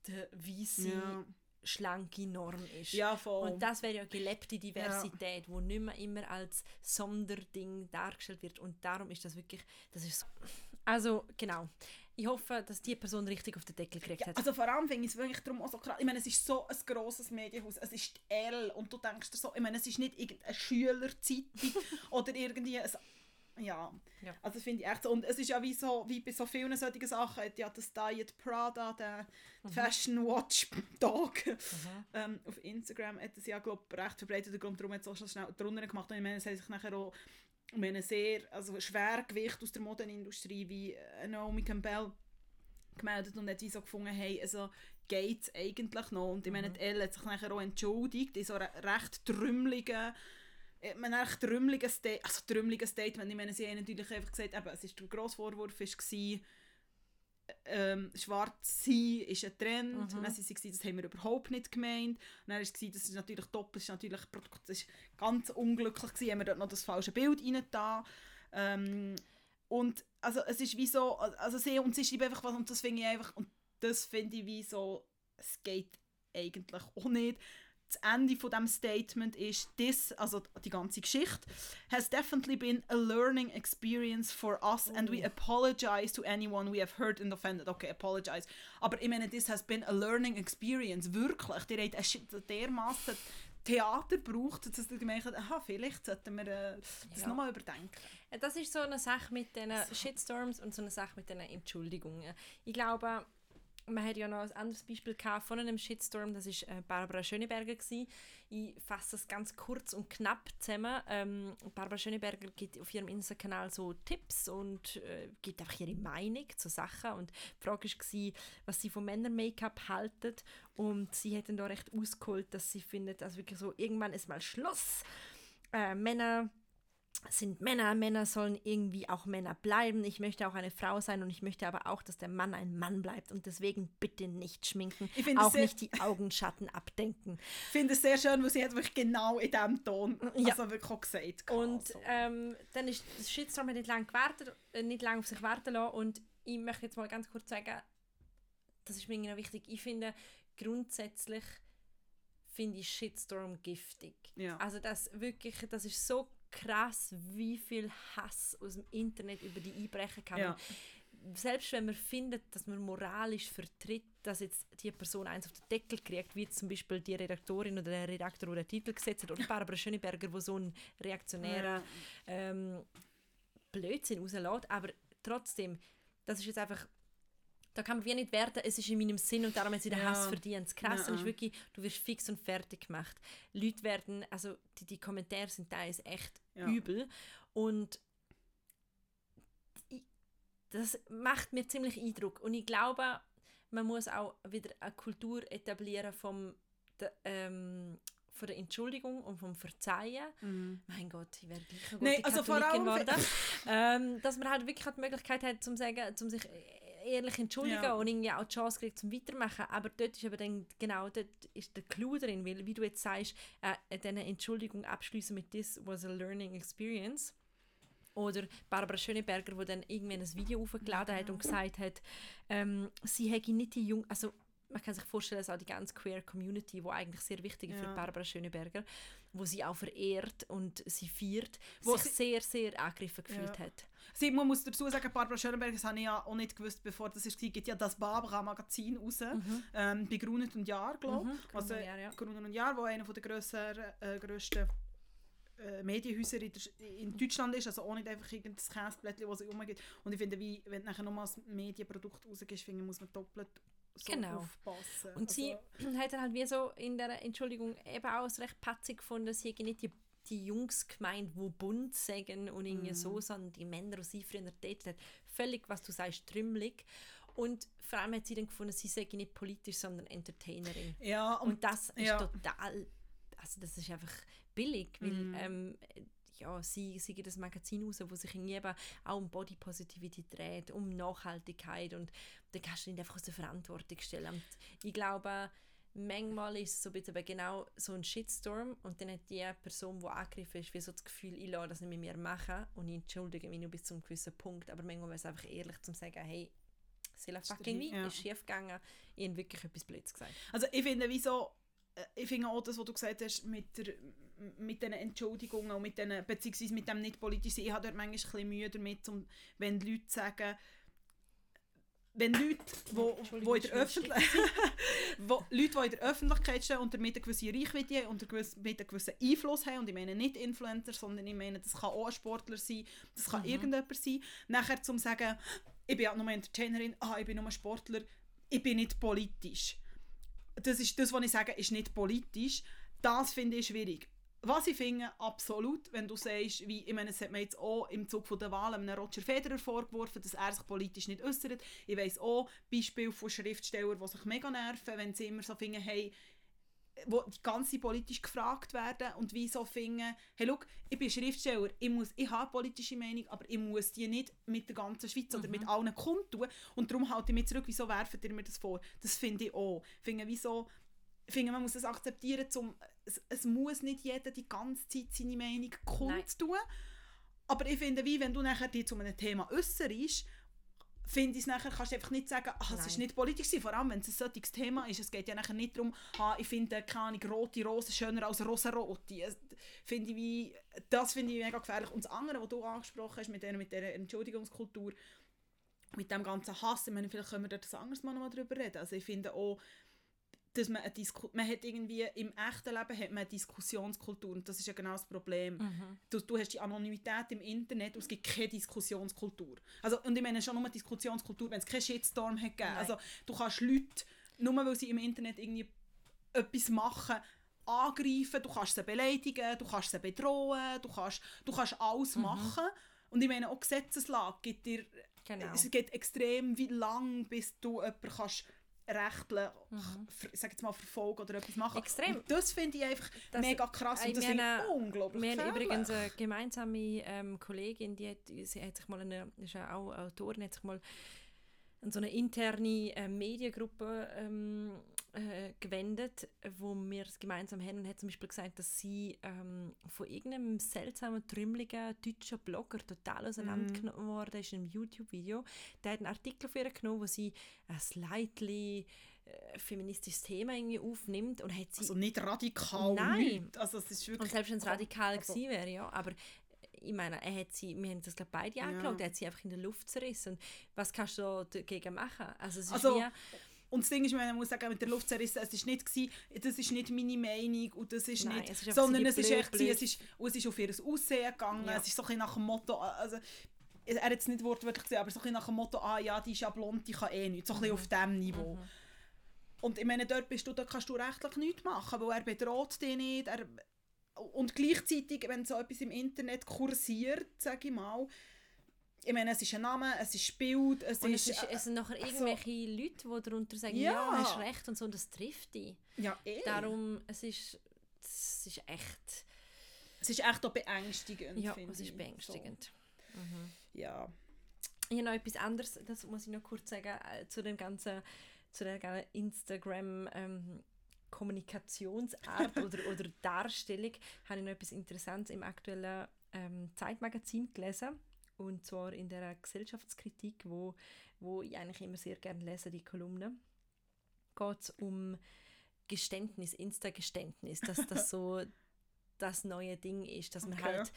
die weiße, Ja. Schlanke Norm ist. Ja, voll. Und das wäre ja gelebte Diversität, wo nicht mehr immer als Sonderding dargestellt wird. Und darum ist das wirklich, das ist so. Also, genau. Ich hoffe, dass die Person richtig auf den Deckel gekriegt hat. Also vor allem finde ich es wirklich darum auch so krass. Ich meine, es ist so ein grosses Medienhaus. Es ist die L und du denkst dir so, ich meine, es ist nicht irgendeine Schülerzeitung oder irgendwie ein ja, Ja. also finde ich echt so. Und es ist ja wie so, wie bei so vielen solchen Sachen, hat ja das Diet Prada, der Fashion Watch Dog ähm, auf Instagram hat es ja, glaube ich, recht verbreitet. Grund darum hat es auch schon schnell drunter gemacht. Und ich meine, es hat sich nachher auch um einen sehr also Schwergewicht aus der Modenindustrie wie äh, Naomi Campbell gemeldet und hat wie so gefunden, hey, also geht es eigentlich noch? Und ich meine, die Elle hat sich nachher auch entschuldigt in so einer recht trümmeligen man echt trümmeligen Sta also trümmeligen Statement, ich meine, sie haben natürlich einfach gesagt, eben, es ist der grosse Vorwurf war, ähm, schwarz sein ist ein Trend. Mhm. Und dann sie gesagt, das haben wir überhaupt nicht gemeint. Und dann war es, gesagt, das ist natürlich doppelt, das ist natürlich das ist ganz unglücklich gewesen, haben wir dort noch das falsche Bild rein da. Ähm, und also es ist wie so, also sie und sie schreiben einfach was und das finde ich einfach, und das finde ich wie so, es geht eigentlich auch nicht. Das Ende von dem Statement ist, this, also die ganze Geschichte, has definitely been a learning experience for us and we apologize to anyone we have hurt and offended. Okay, apologize. Aber ich meine, this has been a learning experience, wirklich. Die hat eine dermassen Theater braucht, dass du gemerkt hast, aha, vielleicht sollten wir äh, das Ja. nochmal überdenken. Ja, Das ist so eine Sache mit den Shitstorms und so eine Sache mit den Entschuldigungen. Ich glaube, man hat ja noch ein anderes Beispiel gehabt von einem Shitstorm, das ist äh, Barbara Schöneberger gewesen. Ich fasse es ganz kurz und knapp zusammen. Ähm, Barbara Schöneberger gibt auf ihrem Insta-Kanal so Tipps und äh, gibt einfach ihre Meinung zu Sachen und die Frage war, was sie von Männer-Make-up halten und sie hat dann da recht ausgeholt, dass sie findet, also wirklich so, irgendwann ist mal Schluss. Äh, Männer sind Männer, Männer sollen irgendwie auch Männer bleiben. Ich möchte auch eine Frau sein und ich möchte aber auch, dass der Mann ein Mann bleibt und deswegen bitte nicht schminken, Ich finde es auch sehr- nicht die Augenschatten abdenken. Ich finde es sehr schön, weil sie hat wirklich genau in diesem Ton Ja. also wirklich auch gesagt. Und also. ähm, dann ist das Shitstorm hat nicht lange gewartet, äh, nicht lange auf sich warten lassen und ich möchte jetzt mal ganz kurz sagen, das ist mir noch wichtig. Ich finde grundsätzlich finde ich Shitstorm giftig. Ja. Also das wirklich, das ist so krass, wie viel Hass aus dem Internet über die einbrechen kann. Ja. Selbst wenn man findet, dass man moralisch vertritt, dass jetzt die Person eins auf den Deckel kriegt, wie zum Beispiel die Redaktorin oder der Redaktor, der den Titel gesetzt hat, oder Barbara Schöneberger, wo so ein reaktionärer ähm, Blödsinn rauslässt, aber trotzdem, das ist jetzt einfach da kann man wie nicht werten, es ist in meinem Sinn und darum hat sie den Ja. Hass verdient. Das Krasse Ja. ist wirklich, du wirst fix und fertig gemacht. Leute werden, also die, die Kommentare sind teilweise echt Ja. übel und ich- das macht mir ziemlich Eindruck und ich glaube, man muss auch wieder eine Kultur etablieren vom, de, ähm, von der Entschuldigung und vom Verzeihen. Mein Gott, ich wäre gleich eine gute Nein, also vor allem- geworden. ähm, dass man halt wirklich die Möglichkeit hat, zum sagen, zum sich ehrlich entschuldigen Ja. und irgendwie auch die Chance kriegt zum Weitermachen. Aber dort ist aber dann, genau, dort ist der Clou drin, weil, wie du jetzt sagst, äh, diese Entschuldigung abschließen mit «This was a learning experience». Oder Barbara Schöneberger, die dann irgendwann ein Video hochgeladen hat und gesagt hat, ähm, sie hätte nicht die Jung... Also man kann sich vorstellen, dass auch die ganze Queer Community, die eigentlich sehr wichtig ist Ja. für Barbara Schöneberger, wo sie auch verehrt und sie feiert, Wo sich sie- sehr, sehr angegriffen gefühlt Ja. hat. Sie, man muss dazu sagen, Barbara Schönenberg, das habe ich ja auch nicht gewusst, bevor das war, gibt ja das Barbara-Magazin raus, ähm, bei Grunet und Jahr, glaube Mhm, ich. Also, Gruner und Jahr, ja. Grunet und Jahr, wo einer der äh, grössten äh, Medienhäuser in, der, in Deutschland ist, also auch nicht einfach irgendein Käseblättchen, das es rumgeht. Und ich finde, wie, wenn du nachher nochmal ein Medienprodukt rausgibst, finde ich, muss man doppelt so Genau. aufpassen. Und sie Also, hat dann halt wie so in der Entschuldigung eben auch es recht patzig gefunden, sie nicht die, die Jungs gemeint, die bunt sagen und irgendwie Mhm. so, sondern die Männer, die sie früher datet hat. Völlig, was du sagst, trümmelig. Und vor allem hat sie dann gefunden, sie sei nicht politisch, sondern Entertainerin. ja, und, Und das ist ja. total, also das ist einfach billig, weil Mhm. ähm, ja, sie, sie gibt das Magazin raus, wo sich eben auch um Body Positivity dreht, um Nachhaltigkeit und da kannst du nicht einfach aus der Verantwortung stellen. Und ich glaube, manchmal ist es so ein bisschen eben genau so ein Shitstorm und dann hat die Person, die angegriffen ist, wie so das Gefühl, ich lasse das nicht mit mir machen und ich entschuldige mich nur bis zu einem gewissen Punkt, aber manchmal wäre es einfach ehrlich zu sagen, hey, Silla fucking wie, Ja. ist schief gegangen, ich habe wirklich etwas Blödes gesagt. Also ich finde, wieso, äh, ich finde auch das, was du gesagt hast, mit, der, mit diesen Entschuldigungen und mit diesen, beziehungsweise mit dem nicht politisch sein, ich habe dort manchmal ein bisschen Mühe damit, um, wenn Leute sagen, wenn Leute, wo, Entschuldigung, wo in der das ist Öffentlich wo, Leute, die in der Öffentlichkeit stehen und damit eine gewisse Reichweite haben und einen gewissen- Einfluss haben, und ich meine nicht Influencer, sondern ich meine, das kann auch ein Sportler sein, das kann irgendjemand sein, nachher zum sagen, ich bin ja nur Entertainerin, ah, ich bin nur Sportler, ich bin nicht politisch. Das ist das, was ich sage, ist nicht politisch. Das finde ich schwierig. Was ich finde, absolut, wenn du sagst, wie, ich meine, es hat mir jetzt auch im Zug von der Wahl einem Roger Federer vorgeworfen, dass er sich politisch nicht äußert. Ich weiss auch Beispiele von Schriftstellern, die sich mega nerven, wenn sie immer so finden, hey, wo die ganze politisch gefragt werden und wie so finden, hey, schau, ich bin Schriftsteller, ich, muss, ich habe politische Meinung, aber ich muss die nicht mit der ganzen Schweiz oder mit allen kundtun und darum halte ich mich zurück, wieso werfen ihr mir das vor? Das finde ich auch. Finde, wieso, ich finde, man muss es akzeptieren, zum, es, es muss nicht jeder die ganze Zeit seine Meinung kundtun, aber ich finde, wie wenn du nachher dich zu einem Thema äußerst, finde ich nachher, kannst du einfach nicht sagen, ah, es ist nicht politisch gewesen, vor allem wenn es ein solches Thema ist. Es geht ja nachher nicht darum, ah, ich finde, keine Ahnung, rote Rose schöner als rosarote. Finde ich wie, das finde ich mega gefährlich. Und das andere, was du angesprochen hast, mit der, mit der Entschuldigungskultur, mit dem ganzen Hass, ich meine, vielleicht können wir da das anderes Mal noch mal drüber reden. Also ich finde auch, dass man, eine Disku man hat irgendwie im echten Leben hat man eine Diskussionskultur und das ist ja genau das Problem. Mhm. Du, du hast die Anonymität im Internet und es gibt keine Diskussionskultur. Also, und ich meine schon nur Diskussionskultur, wenn es keinen Shitstorm hat gegeben. Also du kannst Leute, nur weil sie im Internet irgendwie etwas machen, angreifen, du kannst sie beleidigen, du kannst sie bedrohen, du kannst, du kannst alles Mhm. machen. Und ich meine, auch Gesetzeslage gibt dir, Genau. es geht extrem wie lang, bis du jemanden kannst rechtlich, ver- sag jetzt mal, verfolgen oder etwas machen. Mhm. Extrem. Und das finde ich einfach Das- mega krass und das finde ich haben- unglaublich Wir haben gefährlich. übrigens eine gemeinsame ähm, Kollegin, die hat, sie hat sich mal eine, ist auch Autorin, hat sich mal so eine interne äh, Mediengruppe ähm, äh, gewendet, wo wir es gemeinsam haben und hat zum Beispiel gesagt, dass sie ähm, von irgendeinem seltsamen, trümmeligen deutschen Blogger total auseinandergenommen worden ist in einem YouTube-Video. Der hat einen Artikel für ihr genommen, wo sie ein slightly äh, feministisches Thema irgendwie aufnimmt und hat sie also nicht radikal, Nein. nichts. Also es ist und wirklich... selbst wenn es radikal also- gewesen wäre, ja, aber ich meine, er hat sie, wir haben das glaube beide Ja. angeschaut, er hat sie einfach in der Luft zerrissen. Was kannst du da dagegen machen? Also es ist Also, wie, Und das Ding ist, man muss sagen, mit der Luft zerrissen, es ist nicht gewesen, das ist nicht meine Meinung und das ist Nein, nicht, es ist sondern so es ist blöd, echt, blöd. es ist, es ist auf ihr Aussehen gegangen, Ja. es ist so ein bisschen nach dem Motto, also, er hat es nicht wortwörtlich gesehen, aber so ein bisschen nach dem Motto, ah ja, die ist ja blond, die kann eh nichts, so ein Mhm. bisschen auf diesem Niveau. Und ich meine, dort bist du, da kannst du rechtlich nichts machen, weil er bedroht dich nicht, er, und gleichzeitig, wenn so etwas im Internet kursiert, sage ich mal, ich meine, es ist ein Name, es ist Bild, es und ist... es, ist, es sind nachher also- irgendwelche Leute, die darunter sagen, Ja. ja, hast recht und so, und das trifft dich. ja, eh. Darum, es ist, es ist echt, Es ist echt auch beängstigend, ja, es ist beängstigend. So, ja. Ich habe noch etwas anderes, das muss ich noch kurz sagen, äh, zu dem ganzen, zu der Instagram ähm, Kommunikationsart oder, oder Darstellung habe ich noch etwas Interessantes im aktuellen ähm, Zeitmagazin gelesen und zwar in der Gesellschaftskritik, wo, wo ich eigentlich immer sehr gerne lese, die Kolumne, geht es um Geständnis, Insta-Geständnis, dass das so das neue Ding ist, dass man Okay. halt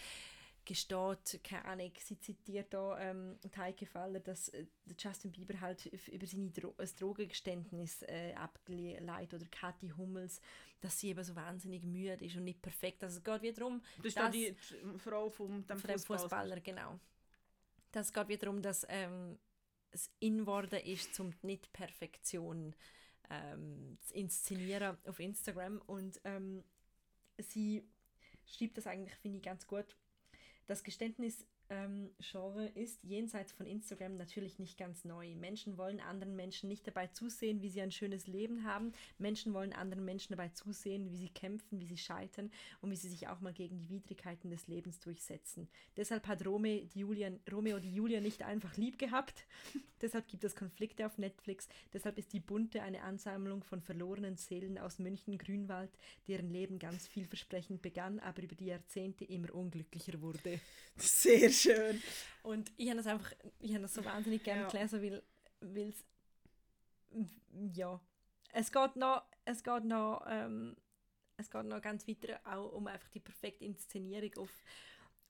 gesteht, keine Ahnung, sie zitiert da ähm, Heike Feller, dass äh, Justin Bieber halt über seine Dro Drogengeständnis äh, abgeleitet oder Kathi Hummels, dass sie eben so wahnsinnig müde ist und nicht perfekt. Also es geht wieder darum, Das ist Das- dann die Frau vom dem von dem Fußball. Fußballer, genau. Das geht wieder darum, dass ähm, es in worden ist, zum Nicht-Perfektion ähm, zu inszenieren auf Instagram. Und ähm, sie schreibt das eigentlich, finde ich, ganz gut. Das Geständnis ähm, Genre ist jenseits von Instagram natürlich nicht ganz neu. Menschen wollen anderen Menschen nicht dabei zusehen, wie sie ein schönes Leben haben. Menschen wollen anderen Menschen dabei zusehen, wie sie kämpfen, wie sie scheitern und wie sie sich auch mal gegen die Widrigkeiten des Lebens durchsetzen. Deshalb hat Romeo die Julia, Romeo die Julia nicht einfach lieb gehabt. Deshalb gibt es Konflikte auf Netflix. Deshalb ist die Bunte eine Ansammlung von verlorenen Seelen aus München-Grünwald, deren Leben ganz vielversprechend begann, aber über die Jahrzehnte immer unglücklicher wurde. Sehr schön. Und ich habe das einfach, ich habe das so wahnsinnig gerne Ja. gelesen, weil, weil es, ja, es geht noch, es geht noch, ähm, es geht noch ganz weiter auch um einfach die perfekte Inszenierung auf,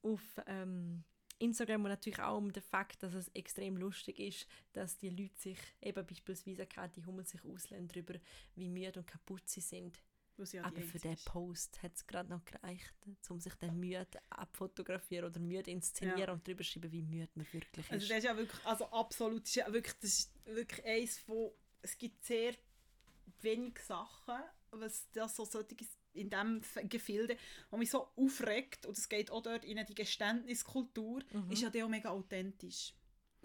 auf ähm, Instagram und natürlich auch um den Fakt, dass es extrem lustig ist, dass die Leute sich, eben beispielsweise Kathi Hummel sich auslehnen darüber, wie müde und kaputt sie sind. Ja Aber für ist. Post hat es gerade noch gereicht, um sich dann müde abfotografieren oder müde inszenieren Ja. und darüber schreiben, wie müde man wirklich Also ist. das ist ja wirklich, also absolut, das ist wirklich, das ist wirklich eins von, es gibt sehr wenig Sachen, was das so solche in diesem Gefilde, was mich so aufregt, und es geht auch dort in die Geständniskultur, Mhm. ist ja der auch mega authentisch.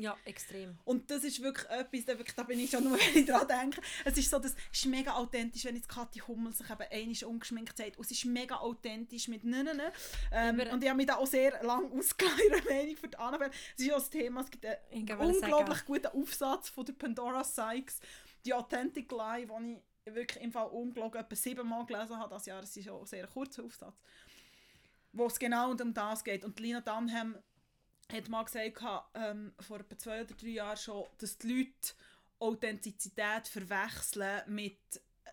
Ja, extrem. Und das ist wirklich etwas, da, wirklich, da bin ich schon nur, wenn ich daran denke. Es ist so, das ist mega authentisch, wenn jetzt Kathi Hummel sich eben einmal ungeschminkt zeigt. Und es ist mega authentisch mit Nennen. Ähm, Aber- und ich habe mich da auch sehr lange ausgeleitet, Meinung für die Annabelle. Es ist ja das Thema, es gibt einen unglaublich sagen, guten Aufsatz von der Pandora Sykes, die Authentic Lie, den ich wirklich im Fall ungelogen etwa siebenmal gelesen habe das Jahr. Es ist auch ein sehr kurzer Aufsatz. Wo es genau um das geht. Und Lina Dunham hat mal gesagt, ähm, vor etwa zwei oder drei Jahren schon, dass die Leute Authentizität verwechseln mit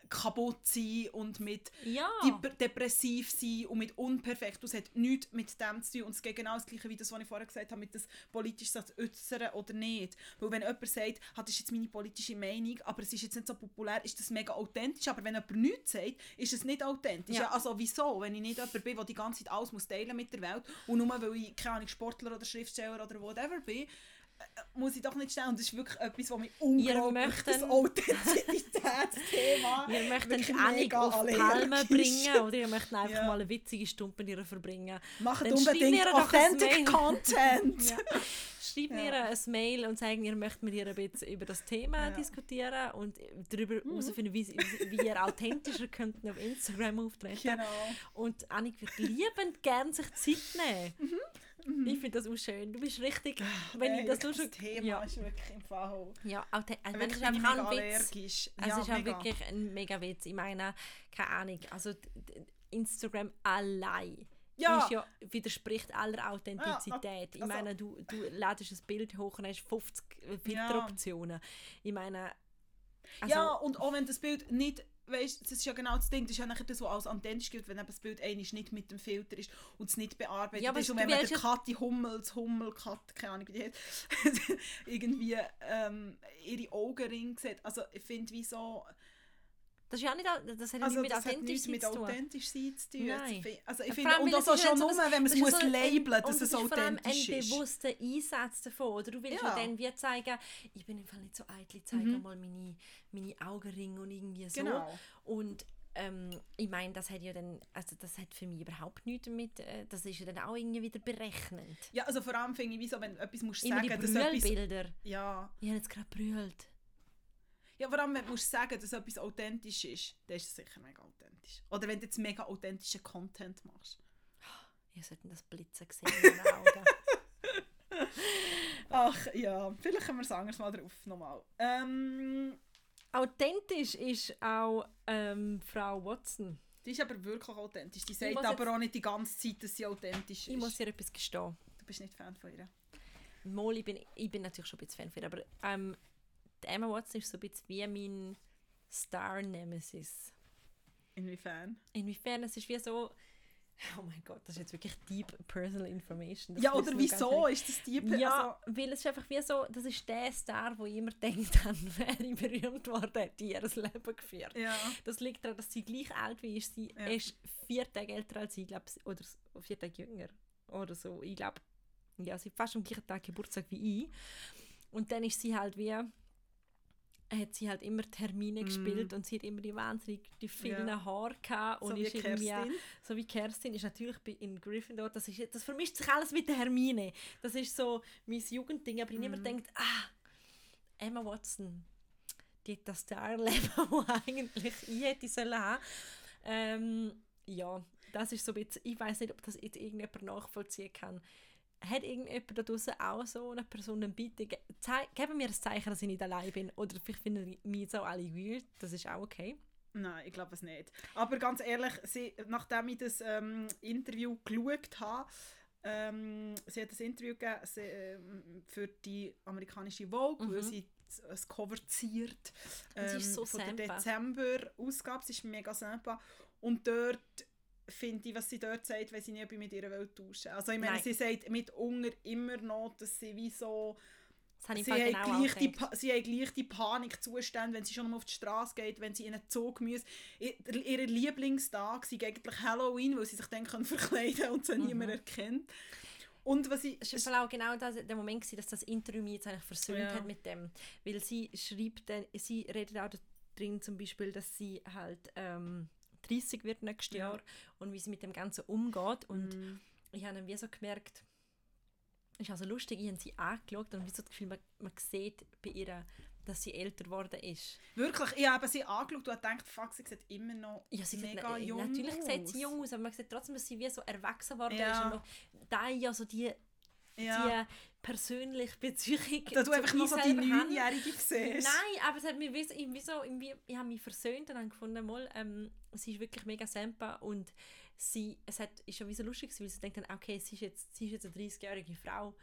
kaputt sein und mit Ja. dep- depressiv sein und mit unperfekt. Das hat nichts mit dem zu tun. Und es geht genau das Gleiche wie das, was ich vorher gesagt habe, mit das politisch zu äußern oder nicht. Weil wenn jemand sagt, «Ah, das ist jetzt meine politische Meinung, aber es ist jetzt nicht so populär, ist das mega authentisch. Aber wenn jemand nichts sagt, ist es nicht authentisch. Ja. Also wieso? Wenn ich nicht jemand bin, der die ganze Zeit alles muss teilen mit der Welt und nur weil ich, keine Ahnung, Sportler oder Schriftsteller oder whatever bin, muss ich doch nicht stellen. Und das ist wirklich etwas, was mich unglaublich, möchten- das Authentizitätsthema Ihr möchtet mega auf allergisch Palme bringen oder ihr möchtet einfach Ja. mal eine witzige Stunde mit ihr verbringen. Macht Dann unbedingt authentic. Content. Ja. Schreibt Ja. mir ein Mail und sagt, ihr möchtet mit ihr ein bisschen über das Thema Ja. Mhm. diskutieren und darüber herausfinden, wie, wie ihr authentischer könnt auf Instagram auftreten. Genau. Und Annik wird liebend gern sich Zeit nehmen. Mhm. Ich finde das auch schön. Du bist richtig, wenn Ey, ich das nur schon... Thema Ja, ist wirklich im Fall. ja authent- also wenn es Wirklich ist einfach auch ein Witz. allergisch. Es ja, ist auch mega. wirklich ein mega Witz. Ich meine, keine Ahnung, also Instagram allein Ja. ist ja, widerspricht aller Authentizität. ich also- meine, du, du ladest ein Bild hoch und hast 50 Filteroptionen. Ich meine, also, ja, und auch wenn das Bild nicht, weißt, das ist ja genau das Ding, das ist ja nachher das, was als authentisch gilt, wenn eben das Bild einmal nicht mit dem Filter ist und es nicht bearbeitet Ja, ist. Und wenn man der Kathi Hummels, Hummel, Kat, keine Ahnung wie die heißt, irgendwie ähm, ihre Augenringe sieht. Also ich finde, wie so... das, ist ja nicht, das hat ja Also nicht mit das hat authentisch nichts mit zu tun. authentisch zu tun. Nein. Also, ich- Also Vor finde, und das ist ja schon so nur, ein- wenn man es das ist muss so ein- labeln, und dass es ist vor allem authentisch ein ist. bewusster Einsatz davon. Oder du willst ja, Ja. dann wie zeigen, ich bin im Fall nicht so eitel, ich zeige mal meine, meine Augenringe und irgendwie so. Genau. Und ähm, ich meine, das hat ja dann, also das hat für mich überhaupt nichts damit, äh, das ist ja dann auch irgendwie wieder berechnend. Ja, also vor allem finde ich, wie so, wenn du etwas musst Immer sagen, die etwas... Brühlbilder. Ja, Ich habe jetzt gerade brüllt. Ja, vor allem, wenn du musst sagen, dass etwas authentisch ist, dann ist es sicher mega authentisch. Oder wenn du jetzt mega authentischen Content machst. Ihr solltet das Blitzen sehen in meinen Augen. Ach ja, vielleicht können wir es anders mal drauf nochmal. Ähm, Authentisch ist auch ähm, Frau Watson. die ist aber wirklich authentisch. Die sagt muss aber jetzt- auch nicht die ganze Zeit, dass sie authentisch ist. Ich muss ihr etwas gestehen. Du bist nicht Fan von ihr. Mal, ich bin, ich bin natürlich schon ein bisschen Fan von ihr, aber ähm, die Emma Watson ist so ein bisschen wie mein Star-Nemesis. Inwiefern? Inwiefern, es ist wie so... Oh mein Gott, das ist jetzt wirklich deep personal information. Das ja, oder wieso ist das die... Ja, weil es ist einfach wie so, das ist der Star, wo immer denkt habe, wäre ich berühmt worden, hätte ihr Leben geführt. Also, ja. Das liegt daran, dass sie gleich alt wie ich. Sie Ja. ist vier Tage älter als ich, glaub, oder vier Tage jünger. Oder so. Ich glaube, ja, sie hat fast am gleichen Tag Geburtstag wie ich. Und dann ist sie halt wie, hat sie halt immer Termine gespielt und sie hat immer die wahnsinnig die vielen Ja. Haare gehabt und So wie ist irgendwie Kerstin. so wie Kerstin ist natürlich in Gryffindor das ist das vermischt sich alles mit der Hermine das ist so mein Jugendding aber ich Mhm. immer denkt ah Emma Watson die hat das Starleben wo eigentlich ich hätte sollen haben ähm, ja das ist so ein bisschen ich weiß nicht ob das jetzt irgendjemand nachvollziehen kann hat irgendjemand da draußen auch so eine Person dann bitte ge geben mir ein Zeichen dass ich nicht allein bin oder vielleicht finden mich jetzt auch alle weird das ist auch okay Nein, ich glaube es nicht. Aber ganz ehrlich, sie, nachdem ich das ähm, Interview geschaut habe, ähm, sie hat ein Interview gegeben sie, ähm, für die amerikanische Vogue, weil Mhm. sie z- ein Cover ziert sie ähm, so von der. Dezember-Ausgabe. Sie ist mega sympa. Und dort finde ich, was sie dort sagt, weil sie nie mit ihrer Welt tauschen. Also ich meine, Nein. sie sagt mitunter immer noch, dass sie wie so das Sie haben, genau gleich die, sie haben gleich die Panikzustände, wenn sie schon mal auf die Straße geht, wenn sie in einen Zug müssen. I- Ihr Lieblingstag ist eigentlich Halloween, weil sie sich dann können verkleiden und sie Mhm. niemand erkennt. Und was ich... Es war auch genau das, der Moment, gewesen, dass das Interview mich jetzt eigentlich versöhnt Ja. hat mit dem. Weil sie schreibt, dann, sie redet auch drin zum Beispiel, dass sie halt ähm, 30 wird nächstes Ja. Jahr und wie sie mit dem Ganzen umgeht. Und Mm. ich habe dann wie so gemerkt, ist also lustig, ich habe sie angeschaut und wie so das Gefühl, man, man sieht bei ihr, dass sie älter geworden ist. Wirklich, ich habe sie angeschaut und gedacht, fuck, sie sieht immer noch Ja, sie sieht, mega na- jung natürlich aus. sieht sie jung aus, aber man sieht trotzdem, dass sie wie so erwachsen geworden Ja. ist. Und noch, da ja so die, Ja. die persönliche Beziehung Dass du einfach mir so die. Neunjährige siehst. Nein, aber es hat mich irgendwie so irgendwie, ich habe mich versöhnt und habe gefunden, mal, ähm, sie ist wirklich mega semper und sie, es hat, ist schon wie so lustig weil sie denkt dann, okay, sie ist jetzt, sie ist jetzt eine 30-jährige Frau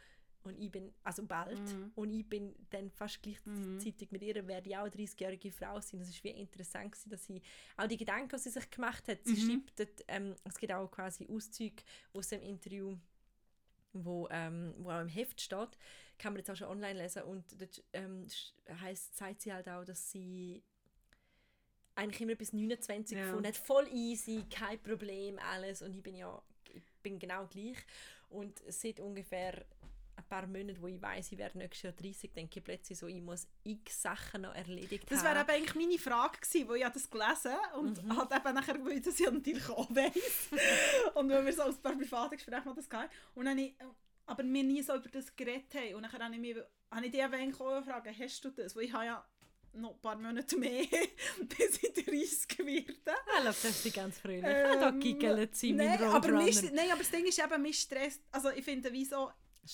und ich bin, also bald, Mhm. und ich bin dann fast gleichzeitig mit ihr, werde ich auch eine 30-jährige Frau sein. Das ist wie interessant gewesen, dass sie auch die Gedanken, die sie sich gemacht hat, sie Mhm. schreibt dort, ähm, es gibt auch quasi Auszüge aus dem Interview, wo, ähm, wo auch im Heft steht, kann man jetzt auch schon online lesen. Und dort ähm, heisst, sagt sie halt auch, dass sie eigentlich immer bis 29 Ja. gefunden hat, voll easy, kein Problem, alles. Und ich bin ja ich bin genau gleich. Und seit ungefähr ein paar Monaten, wo ich weiß, ich werde nächstes Jahr 30, denke ich plötzlich so, ich muss x Sachen noch erledigt Das haben. wäre eben eigentlich meine Frage gewesen, weil ich das gelesen und Mhm. halt eben nachher, weil ich das ja natürlich auch weiss. und weil wir so ein paar private Gespräche noch das hatten. Und dann ich, aber wir nie so über das geredet haben. Und dann habe ich, mich, habe ich dich eben eigentlich auch gefragt, hast du das? Weil ich habe ja noch ein paar Monate mehr, bis ich 30 werde. Ah, das ist ganz fröhlich. Ähm, da giggelt sie, mein nein, aber mich, nein, aber das Ding ist eben, mich stresst, also ich finde, wieso,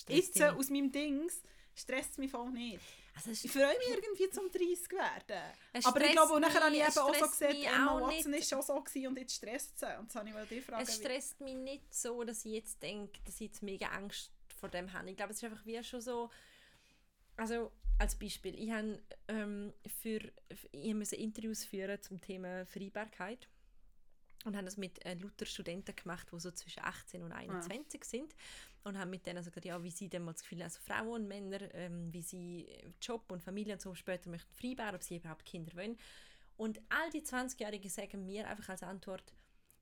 jetzt äh, aus meinem Dings, stresst es mich voll nicht. Also Ich freue mich irgendwie zum 30 werden. Es Aber ich glaube, und nachher habe mich- ich eben auch so mich Emma Watson ist schon so gewesen und jetzt stresst sie. Und das habe ich dich fragen. Es stresst mich nicht so, dass ich jetzt denke, dass ich jetzt mega Angst vor dem habe. Ich glaube, es ist einfach wie schon so. Also, als Beispiel, ich habe ähm, für, ich musste Interviews führen zum Thema Vereinbarkeit und habe das mit äh, lauter Studenten gemacht, die so zwischen 18 und 21 sind und haben mit denen so gesagt, ja, wie sie dann mal das Gefühl haben, also Frauen und Männer, ähm, wie sie Job und Familie und so später möchten vereinbaren, ob sie überhaupt Kinder wollen. Und all die 20-Jährigen sagen mir einfach als Antwort,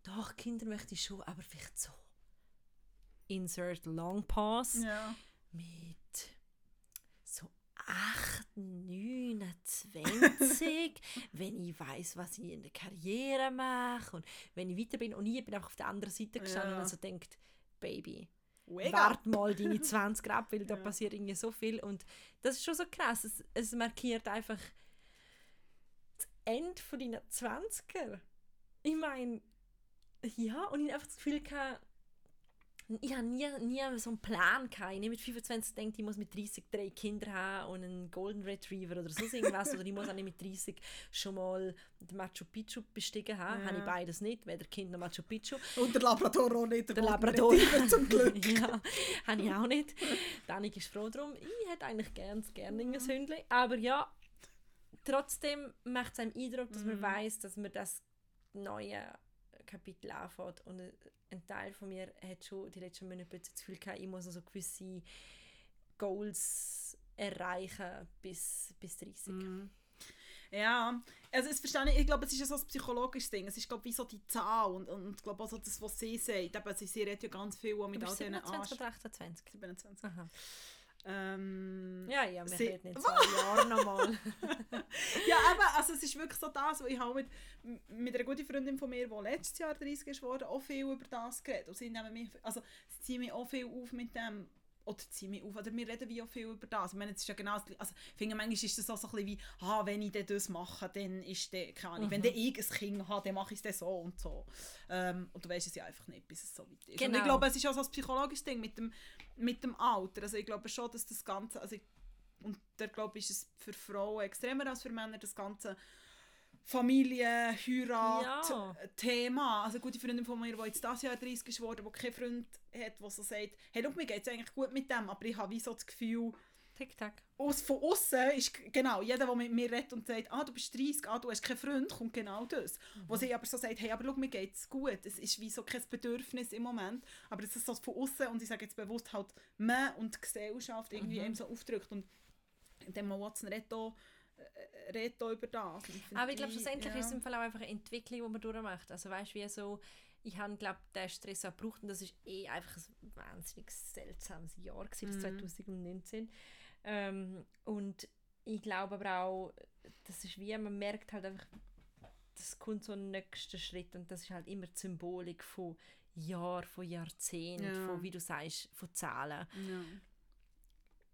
doch, Kinder möchte ich schon, aber vielleicht so. Insert Long Pause Ja. mit so 8, 29, wenn ich weiß, was ich in der Karriere mache und wenn ich weiter bin und ich bin einfach auf der anderen Seite gestanden Ja. und also denkt, Baby, Wake wart mal deine 20 ab, weil da Ja. passiert irgendwie so viel und das ist schon so krass. Es, es markiert einfach das Ende von deiner 20er. Ich meine, ja, und ich habe einfach das Gefühl gehabt, ich habe nie, nie so einen Plan gehabt. Ich habe mit 25 gedacht, ich muss mit 30 drei Kinder haben und einen Golden Retriever oder so irgendwas. oder ich muss auch nicht mit 30 schon mal den Machu Picchu bestiegen haben. Ja. Habe ich beides nicht, weder Kind noch Machu Picchu. Und der Labrador auch nicht. Der Golden Labrador. Retriever zum Glück. ja, habe ich auch nicht. Danik ist froh drum. Ich hätte eigentlich gern, gern ein Hündchen. Aber ja, trotzdem macht es einem Eindruck, dass man Mhm. weiß, dass man das neue Kapitel anfängt. Und ein Teil von mir hat schon die letzten Monate das Gefühl gehabt, ich muss also gewisse Goals erreichen bis, bis 30. Mhm. Ja, also es verstehe ich, ich glaube, es ist ja so ein psychologisches Ding. Es ist glaube ich wie so die Zahl und, und ich glaube auch so das, was sie sagt. Eben, sie, sie redet ja ganz viel mit all diesen 27 Arsch... oder 28? 27. Aha. Ähm, Ja, ja, wir Sie- reden in zwei Jahren nochmal. Ja, eben, also es ist wirklich so das, was ich habe mit, mit einer guten Freundin von mir, die letztes Jahr 30 ist geworden, auch viel über das geredet. Und sie nehmen mich, also sie ziehen mich auch viel auf mit dem, oder ziehen mich auf, oder wir reden wie auch viel über das. Ich meine, es ist ja genau das, also ich finde, manchmal ist das auch so ein bisschen wie, ah, wenn ich das mache, dann ist der, keine Ahnung, wenn Mhm. dann ich ein Kind habe, dann mache ich es so und so. Ähm, und du weißt es ja einfach nicht, bis es so weit ist. Und Genau. ich glaube, es ist auch so ein psychologisches Ding mit dem, mit dem Alter. Also ich glaube schon, dass das Ganze, also ich, und da glaube ich, ist es für Frauen extremer als für Männer, das ganze Familie, Heirat, Ja. Thema. Also eine gute Freundin von mir, die jetzt dieses Jahr 30 ist geworden, die keinen Freund hat, der so sagt, hey, schau, mir geht es eigentlich gut mit dem, aber ich habe wie so das Gefühl, Tick-Tack. aus, von außen ist genau, jeder, der mit mir redet und sagt, ah, du bist 30, ah, du hast keinen Freund, kommt genau das. Wo sie aber so sagt, hey, aber schau, mir geht es gut. Es ist wie so kein Bedürfnis im Moment, aber es ist so von außen und ich sage jetzt bewusst halt, man und die Gesellschaft irgendwie Mhm. einem so aufdrückt und der Watson redet auch, äh, redet auch über das. Finde Aber ich glaube, schlussendlich ja. ist es im Fall auch einfach eine Entwicklung, die man durchmacht. Also weißt du, wie so, ich habe, glaube den Stress auch gebraucht und das ist eh einfach ein wahnsinnig seltsames Jahr gewesen, das Mhm. 2019. Ähm, und ich glaube aber auch, das ist wie, man merkt halt einfach, das kommt so ein nächster Schritt und das ist halt immer die Symbolik von Jahr, von Jahrzehnt, Ja. von, wie du sagst, von Zahlen. Ja.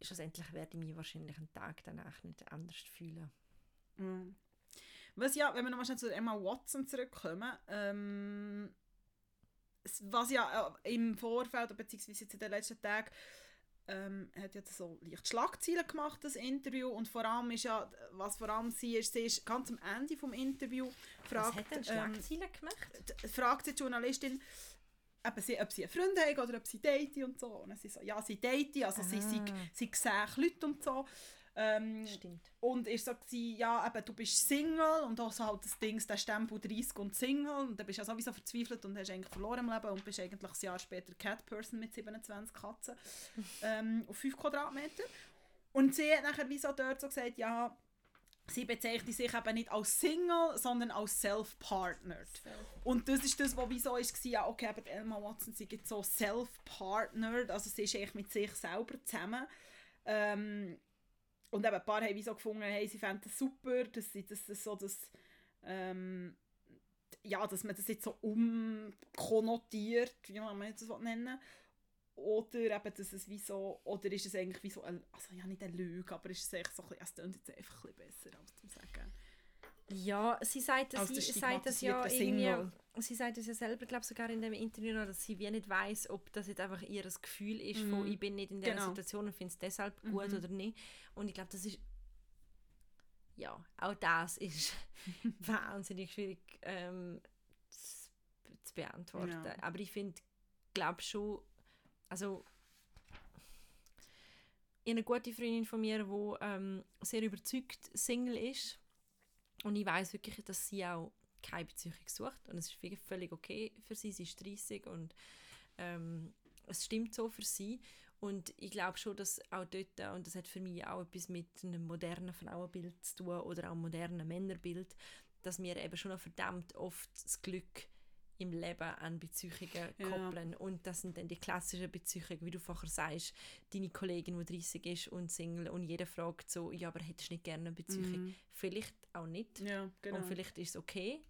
Schlussendlich werde ich mich wahrscheinlich einen Tag danach nicht anders fühlen. Mhm. Was ja, wenn wir nochmal schnell zu Emma Watson zurückkommen, ähm, was ja äh, im Vorfeld, beziehungsweise jetzt in den letzten Tagen, ähm, hat jetzt so leicht Schlagzeilen gemacht, das Interview, und vor allem ist ja, was vor allem sie ist, sie ist ganz am Ende vom Interview, Was fragt, hat denn ähm, Schlagzeilen gemacht? d- fragt die Journalistin, eben sie, ob sie einen Freund haben oder ob sie daten und so. Und sie so, ja, sie daten, also sie, sie, Ah. sie sehen Leute und so. Ähm, Stimmt. und ist so gewesen, ja, eben, du bist Single und so halt das Ding, der Stempel 30 und Single und dann bist du ja sowieso verzweifelt und hast eigentlich verloren im Leben und bist eigentlich ein Jahr später Cat Person mit 27 Katzen ähm, auf 5 Quadratmeter. Und sie hat nachher wie so dort so gesagt, ja, sie bezeichnet sich eben nicht als Single, sondern als Self-Partnered. Und das ist das, was wieso war, ja, okay, aber Emma Watson, sie gibt so self-partnered, also sie ist eigentlich mit sich selber zusammen. Ähm, und eben ein paar haben so gefunden, hey, sie fänden das super, dass sie das, das so das, ähm, ja, dass man das jetzt so umkonnotiert, wie man das nennen oder eben, dass es wie so, oder ist es eigentlich wie so, ein, also ja nicht eine Lüge, aber ist es eigentlich so es klingt jetzt einfach ein bisschen besser, als zu sagen. Ja, sie sagt das, Als der sie sagt das ja irgendwie, sie sagt das ja selber, glaube sogar in dem Interview noch, dass sie wie nicht weiß, ob das jetzt einfach ihr Gefühl ist von, Mhm. ich bin nicht in dieser Genau. Situation und finde es deshalb gut Mhm. oder nicht. Und ich glaube, das ist, ja, auch das ist wahnsinnig schwierig ähm, zu, zu beantworten. Ja. Aber ich finde, glaube schon, also eine gute Freundin von mir, die ähm, sehr überzeugt Single ist und ich weiß wirklich, dass sie auch keine Beziehung sucht. Und es ist völlig okay für sie, sie ist 30 und ähm, es stimmt so für sie. Und ich glaube schon, dass auch dort, und das hat für mich auch etwas mit einem modernen Frauenbild zu tun oder auch einem modernen Männerbild, dass wir eben schon noch verdammt oft das Glück im Leben an Beziehungen Ja. koppeln und das sind dann die klassischen Beziehungen, wie du vorher sagst, deine Kollegin, die 30 ist und Single und jeder fragt so, ja, aber hättest du nicht gerne eine Beziehung? Mhm. Vielleicht auch nicht Ja, genau. und vielleicht ist es okay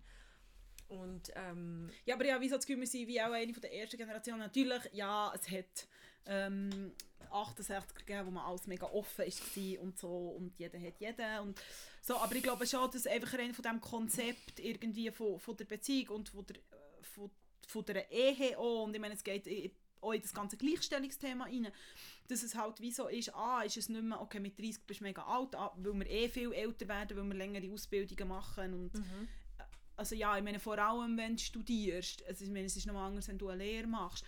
und ähm, Ja, aber ja, wie so das Gefühl, wir sind wie auch eine von der ersten Generation. Natürlich, ja, es hat ähm, 68 gegeben, wo man alles mega offen war und so und jeder hat jeden und so. Aber ich glaube schon, dass einfach rein von diesem Konzept irgendwie von, von der Beziehung und von der, von, von der Ehe auch, und ich meine, es geht auch in das ganze Gleichstellungsthema rein, dass es halt wie so ist, ah, ist es nicht mehr, okay, mit 30 bist du mega alt, ah, weil wir eh viel älter werden, weil wir längere Ausbildungen machen und also ja, ich meine, vor allem wenn du studierst, also ich meine, es ist noch anders, wenn du eine Lehre machst,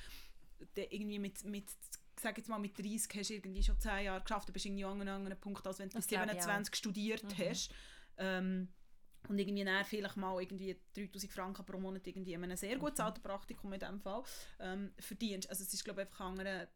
dann irgendwie mit, mit sag jetzt mal, mit 30 hast du irgendwie schon 10 Jahre geschafft, du bist irgendwie an einem anderen Punkt, als wenn du bis glaub ich 27 studiert Mhm. hast. Ähm, und irgendwie dann vielleicht mal irgendwie 3000 Franken pro Monat irgendwie in einem sehr gut Mhm. zahlten Praktikum in dem Fall ähm, verdienst. Also es ist glaube einfach ein anderer,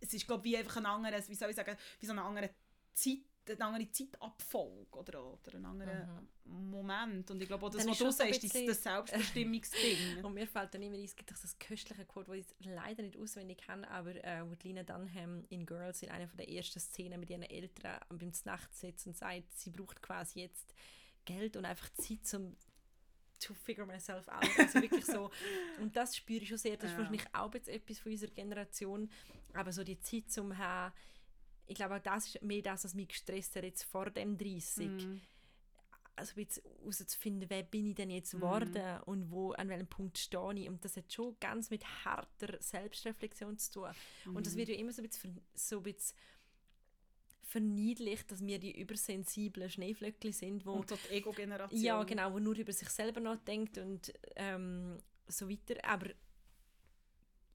es ist glaube ich wie einfach ein anderes, wie soll ich sagen, wie so eine andere Zeit, eine andere Zeitabfolge oder, oder ein anderer Moment. Und ich glaube auch das, Mhm. Was ist du sagst, das, bisschen- das Selbstbestimmungsding. Und mir fällt dann immer ein, es gibt doch das köstliche Quote, das ich leider nicht auswendig kenne, aber äh, wo Lina Dunham in Girls in einer von der ersten Szenen mit ihren Eltern beim Nacht sitzt und sagt, sie braucht quasi jetzt Geld und einfach Zeit zum to figure myself out. Also wirklich so. Und das spüre ich schon sehr. Das ist Ja. wahrscheinlich auch jetzt etwas von unserer Generation. Aber so die Zeit zum haben, ich glaube auch das ist mehr das, was mich gestresst hat jetzt vor dem 30 Mhm. also jetzt herauszufinden, wer bin ich denn jetzt Mhm. geworden und wo, an welchem Punkt stehe ich. Und das hat schon ganz mit harter Selbstreflexion zu tun. Und das Mhm. wird ja immer so ein bisschen, so ein bisschen verniedlicht, dass wir die übersensiblen Schneeflöckchen sind, wo Und so die Ego-Generation. ja, genau, wo nur über sich selber nachdenkt und ähm, so weiter. Aber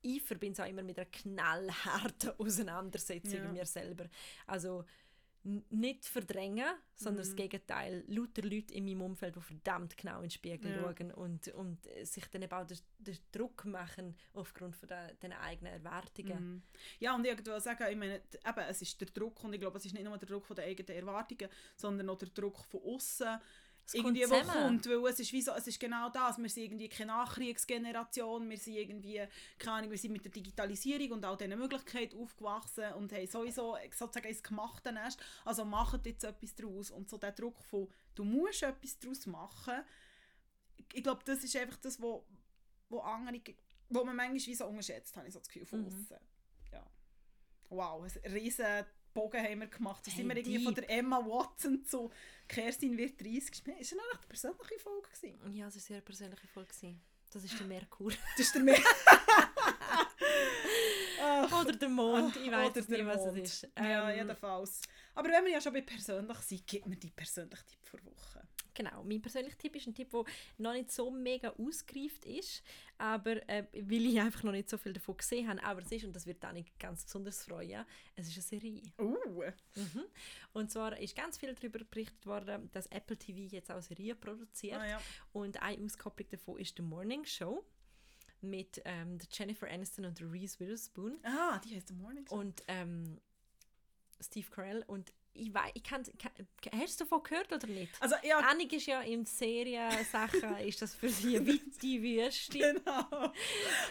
ich verbinde es auch immer mit einer knallharten Auseinandersetzung Ja. mit mir selber. Also nicht verdrängen, sondern das Mhm. Gegenteil. Lauter Leute in meinem Umfeld, die verdammt genau in den Spiegel Ja. schauen und, und sich dann eben auch den, den Druck machen aufgrund von den, den eigenen Erwartungen. Mhm. Ja, und ich wollte sagen, ich meine, eben, es ist der Druck, und ich glaube, es ist nicht nur der Druck von den eigenen Erwartungen, sondern auch der Druck von außen, Es irgendwie, kommt kommt, weil es ist, wie so, es ist genau das, wir sind irgendwie keine Nachkriegsgeneration, wir sind irgendwie, keine Ahnung, wir sind mit der Digitalisierung und all diesen Möglichkeiten aufgewachsen und haben sowieso sozusagen ins gemachte Nest, also macht jetzt etwas daraus und so der Druck von, du musst etwas daraus machen, ich glaube, das ist einfach das, wo, wo andere, wo man manchmal wie so unterschätzt, habe ich so das Gefühl, von Mhm. außen. Ja. Wow, ein riesen Bogen haben wir gemacht. Jetzt Hey, sind wir irgendwie von deep. der Emma Watson zu Kerstin wird 30 gespielt. Ist ja noch eine persönliche Folge gewesen. Ja, das war eine sehr persönliche Folge. gewesen. Das ist der Merkur. Das ist der. Ach, Oder der Mond, ich weiß nicht, der was Mond. es ist. ja, Ähm, jedenfalls. Aber wenn wir ja schon bei persönlich sind, gibt mir die persönliche Tipp vor Woche. Genau, mein persönlicher Tipp ist ein Tipp, der noch nicht so mega ausgereift ist, aber äh, weil ich einfach noch nicht so viel davon gesehen habe, aber es ist, und das wird dann ganz besonders freuen, es ist eine Serie. Uh. Mhm. Und zwar ist ganz viel darüber berichtet worden, dass Apple TV jetzt auch eine Serie produziert Ah, ja. und eine Auskopplung davon ist The Morning Show mit ähm, Jennifer Aniston und Reese Witherspoon ah, die heißt The Morning Show. und ähm, Steve Carell und ich weiß, ich kann, kann, hast du davon gehört oder nicht? Also, ja, Annik ist ja in Serien-Sachen, ist das für sie eine weite Wüste. genau.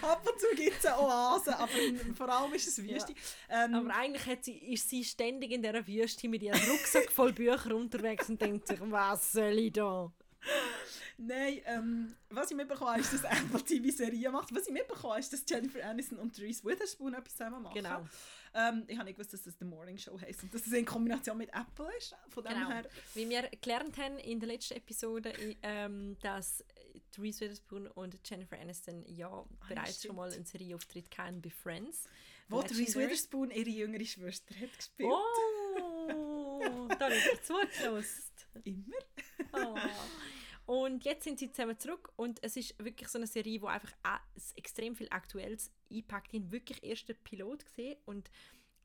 Ab und zu gibt es eine Oase, aber vor allem ist es Wüste. Ähm, Aber eigentlich hat sie, ist sie ständig in dieser Wüste mit ihrem Rucksack voll Bücher unterwegs und denkt sich, was soll ich da? Nein, ähm, was ich mitbekommen habe, ist, dass Apple TV-Serie macht. Was ich mitbekommen habe, ist, dass Jennifer Aniston und Reese Witherspoon etwas zusammen machen. Genau. Ähm, ich habe nicht gewusst, dass das The Morning Show heisst und dass es in Kombination mit Apple ist. Von dem Genau. her. Wie wir gelernt haben in der letzten Episode, ähm, dass Reese Witherspoon und Jennifer Aniston ja bereits stimmt. schon mal einen Serieauftritt hatten bei Friends. Wo Reese. Witherspoon ihre jüngere Schwester hat gespielt. Oh, da habe ich zugelassen. Immer. Oh. Und jetzt sind sie zusammen zurück und es ist wirklich so eine Serie, wo einfach extrem viel Aktuelles einpackt. Ich habe wirklich erst den Pilot gesehen und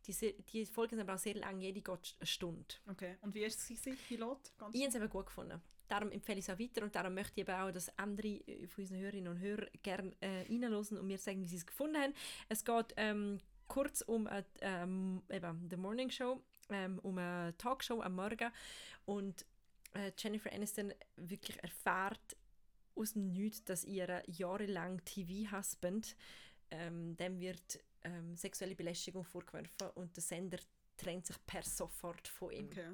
die, die Folgen sind aber auch sehr lang, jede geht eine Stunde. Okay, und wie war es, gewesen, Pilot? Ganz Ich habe es eben gut gefunden. Darum empfehle ich es auch weiter und darum möchte ich eben auch, dass andere äh, von unseren Hörerinnen und Hörern gerne äh, reinhören und mir sagen, wie sie es gefunden haben. Es geht ähm, kurz um eine, ähm, eben, The Morning Show, ähm, um eine Talkshow am Morgen und äh, Jennifer Aniston wirklich erfährt aus dem Nichts, dass ihr jahrelang TV-Husband ähm, dem wird ähm, sexuelle Belästigung vorgeworfen und der Sender trennt sich per sofort von ihm. Okay.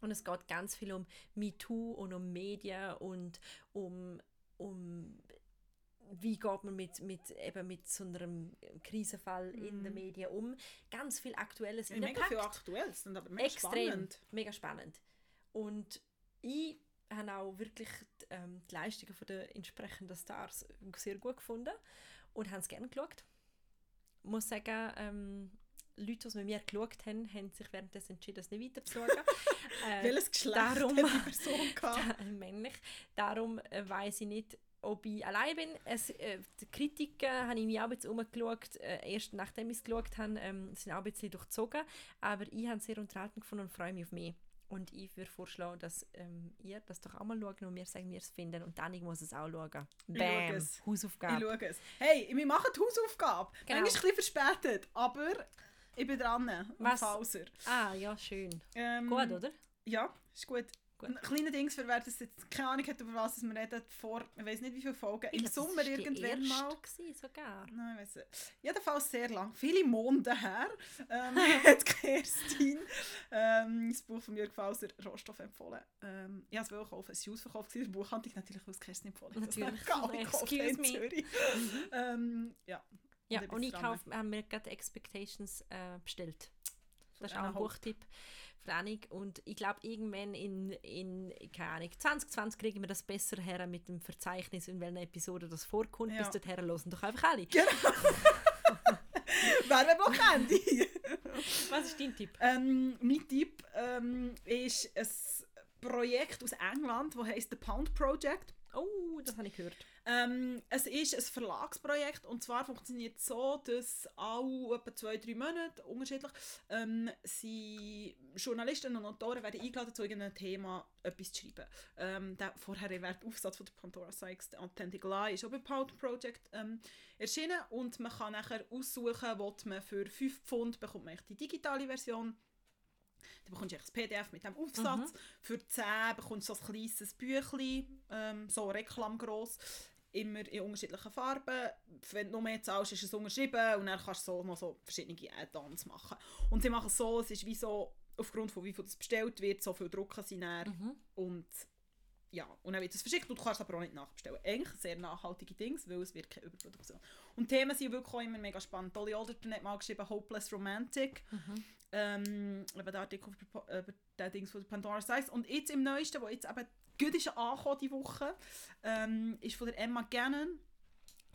Und es geht ganz viel um MeToo und um Medien und um, um wie geht man mit, mit, eben mit so einem Krisenfall in den Medien um. Ganz viel Aktuelles Ja, mega viel. Aktuelles aber mega Extrem. spannend. Mega spannend. Und ich habe auch wirklich die, ähm, die Leistungen den entsprechenden Stars sehr gut gefunden und habe es gerne geschaut. Ich muss sagen, ähm, Leute, die mit mir geschaut haben, haben sich währenddessen entschieden, es nicht weiterzuschauen. äh, Welches Geschlecht darum- hat die Person gehabt? männlich. Darum äh, weiß ich nicht, ob ich allein bin. Es, äh, die Kritiken habe ich mir auch bisschen umgeschaut. Äh, erst nachdem ich es geschaut habe, ähm, sind auch ein bisschen durchzogen. Aber ich habe es sehr unterhaltend gefunden und freue mich auf mehr. Und ich würde vorschlagen, dass ähm, ihr das doch auch mal schaut und mir sagen, wie ihr es findet. Und dann muss es auch schauen. Ich Bam! es. Ich Hausaufgabe. schaue es. Hey, wir machen die Hausaufgabe. Genau. Manchmal ein bisschen verspätet, aber ich bin dran. Was? Ah, ja, schön. Ähm, Gut, oder? Ja, ist gut. Ein kleiner Dings, für wer das jetzt keine Ahnung hat, über was wir reden, vor, ich weiß nicht wie viele Folgen, im Ich glaub, Sommer das war die irgendwann mal. gewesen, sogar. Nein, ich weiss nicht. Jedenfalls sehr lang. Viele Monde her ähm, hat Kerstin ähm, das Buch von Jörg Fauser Rohstoff empfohlen. Ähm, ich wollte es kaufen, es war ausverkauft. gewesen. Die Buchhandlung natürlich, weil es Kerstin empfohlen hat. Das Natürlich. alle gekauft Excuse me. Zürich. ähm, ja. Ja, ich und ich kauf, haben mir gerade Expectations äh, bestellt. Das ist auch ein Hope. Buchtipp Annik. Und ich glaube, irgendwann in, in keine Ahnung, 2020 kriegen wir das besser her mit dem Verzeichnis, in welcher Episode das vorkommt. Ja. Bis dorthin hören doch einfach alle. Werbeblock-Handy. Was ist dein Tipp? ähm, mein Tipp ähm, ist ein Projekt aus England, das heisst The Pound Project. Oh, das habe ich gehört. Ähm, es ist ein Verlagsprojekt und zwar funktioniert es so, dass alle etwa zwei, drei Monate unterschiedlich ähm, sie Journalisten und Autoren werden eingeladen, zu irgendeinem Thema etwas zu schreiben. Ähm, der vorher erwähnte Aufsatz von der Pandora Sykes, «The Authentic Lie», ist auch bei Pound Project ähm, erschienen und man kann nachher aussuchen, will man für 5 Pfund bekommt man die digitale Version dann bekommst du das PDF mit dem Aufsatz. Für 10 bekommst du so ein kleines Büchlein, ähm, so reklamgross, immer in unterschiedlichen Farben. Wenn du noch mehr zahlst, ist es unterschrieben und dann kannst du so noch so verschiedene Add-ons machen. Und sie machen es so, es ist wie so, aufgrund von wie viel das bestellt wird, so viel drucken sie dann Mhm. und ja, und dann wird es verschickt und du kannst es aber auch nicht nachbestellen. Eigentlich sehr nachhaltige Dings, weil es wird keine Überproduktion. Und die Themen sind wirklich auch immer mega spannend. Dolly Alderton hat mal geschrieben «Hopeless Romantic». Ähm, eben der Artikel über, über den Dings von Pandora Size. Und jetzt im Neuesten, wo jetzt eben gut ist angekommen die Woche, ähm, ist von der Emma Gannon.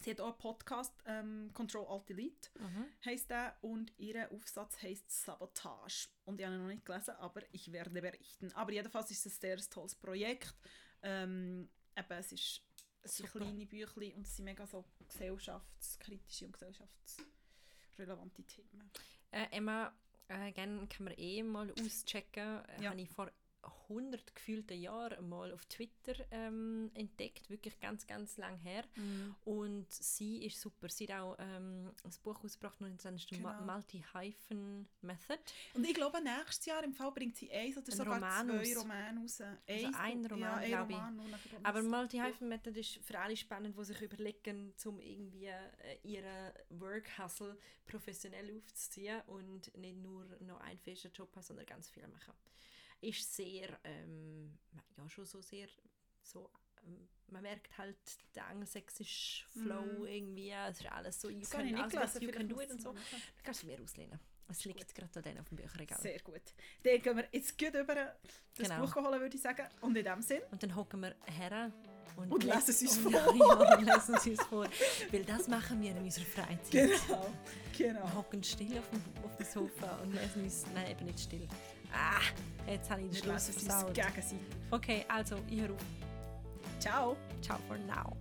Sie hat auch einen Podcast, ähm, Control Alt Delete Mhm. heisst der und ihr Aufsatz heisst Sabotage. Und ich habe ihn noch nicht gelesen, aber ich werde berichten. Aber jedenfalls ist es ein sehr tolles Projekt. Ähm, eben, es, ist, es sind kleine Büchlein und es sind mega so gesellschaftskritische und gesellschaftsrelevante Themen. Äh, Emma, äh, gerne kann man eh mal auschecken. Äh, Ja. Habe ich vor 100 gefühlten Jahren mal auf Twitter ähm, entdeckt, wirklich ganz, ganz lang her. Und sie ist super. Sie hat auch ähm, ein Buch ausgebracht, und das ist Genau. Multi-Hyphen-Method. Und ich glaube, nächstes Jahr im Fall bringt sie eins oder Ein sogar Roman zwei. Romane raus. Also Eins- ein Roman, ja, ein glaube ich. Roman dann Aber das- Multi-Hyphen Method ist für alle spannend, die sich überlegen, um irgendwie äh, ihren Work-Hustle professionell aufzuziehen und nicht nur noch einen festen Job haben, sondern ganz viel machen. Ist sehr, ähm, ja schon so sehr, so, ähm, man merkt halt den angelsächsischen Flow Mhm. irgendwie, es ist alles so, you Das habe ich can, nicht also, gelesen, you can do it und so. Da kannst du mir auslehnen. Es liegt gerade an denen auf dem Bücherregal. Sehr gut. Dann gehen wir jetzt gut über das Genau. Buch holen, würde ich sagen. Und in dem Sinn, Und dann hocken wir her und, Und le- lesen es uns vor. Ja, und lesen es uns vor. Weil das machen wir in unserer Freizeit. genau, Wir genau. hocken still auf dem, auf dem Sofa und lesen uns. Nein, eben nicht still. Ah, jetzt habe ich den Schluss lesen es versaut. Okay, also, ich auf. Ciao. Ciao for now.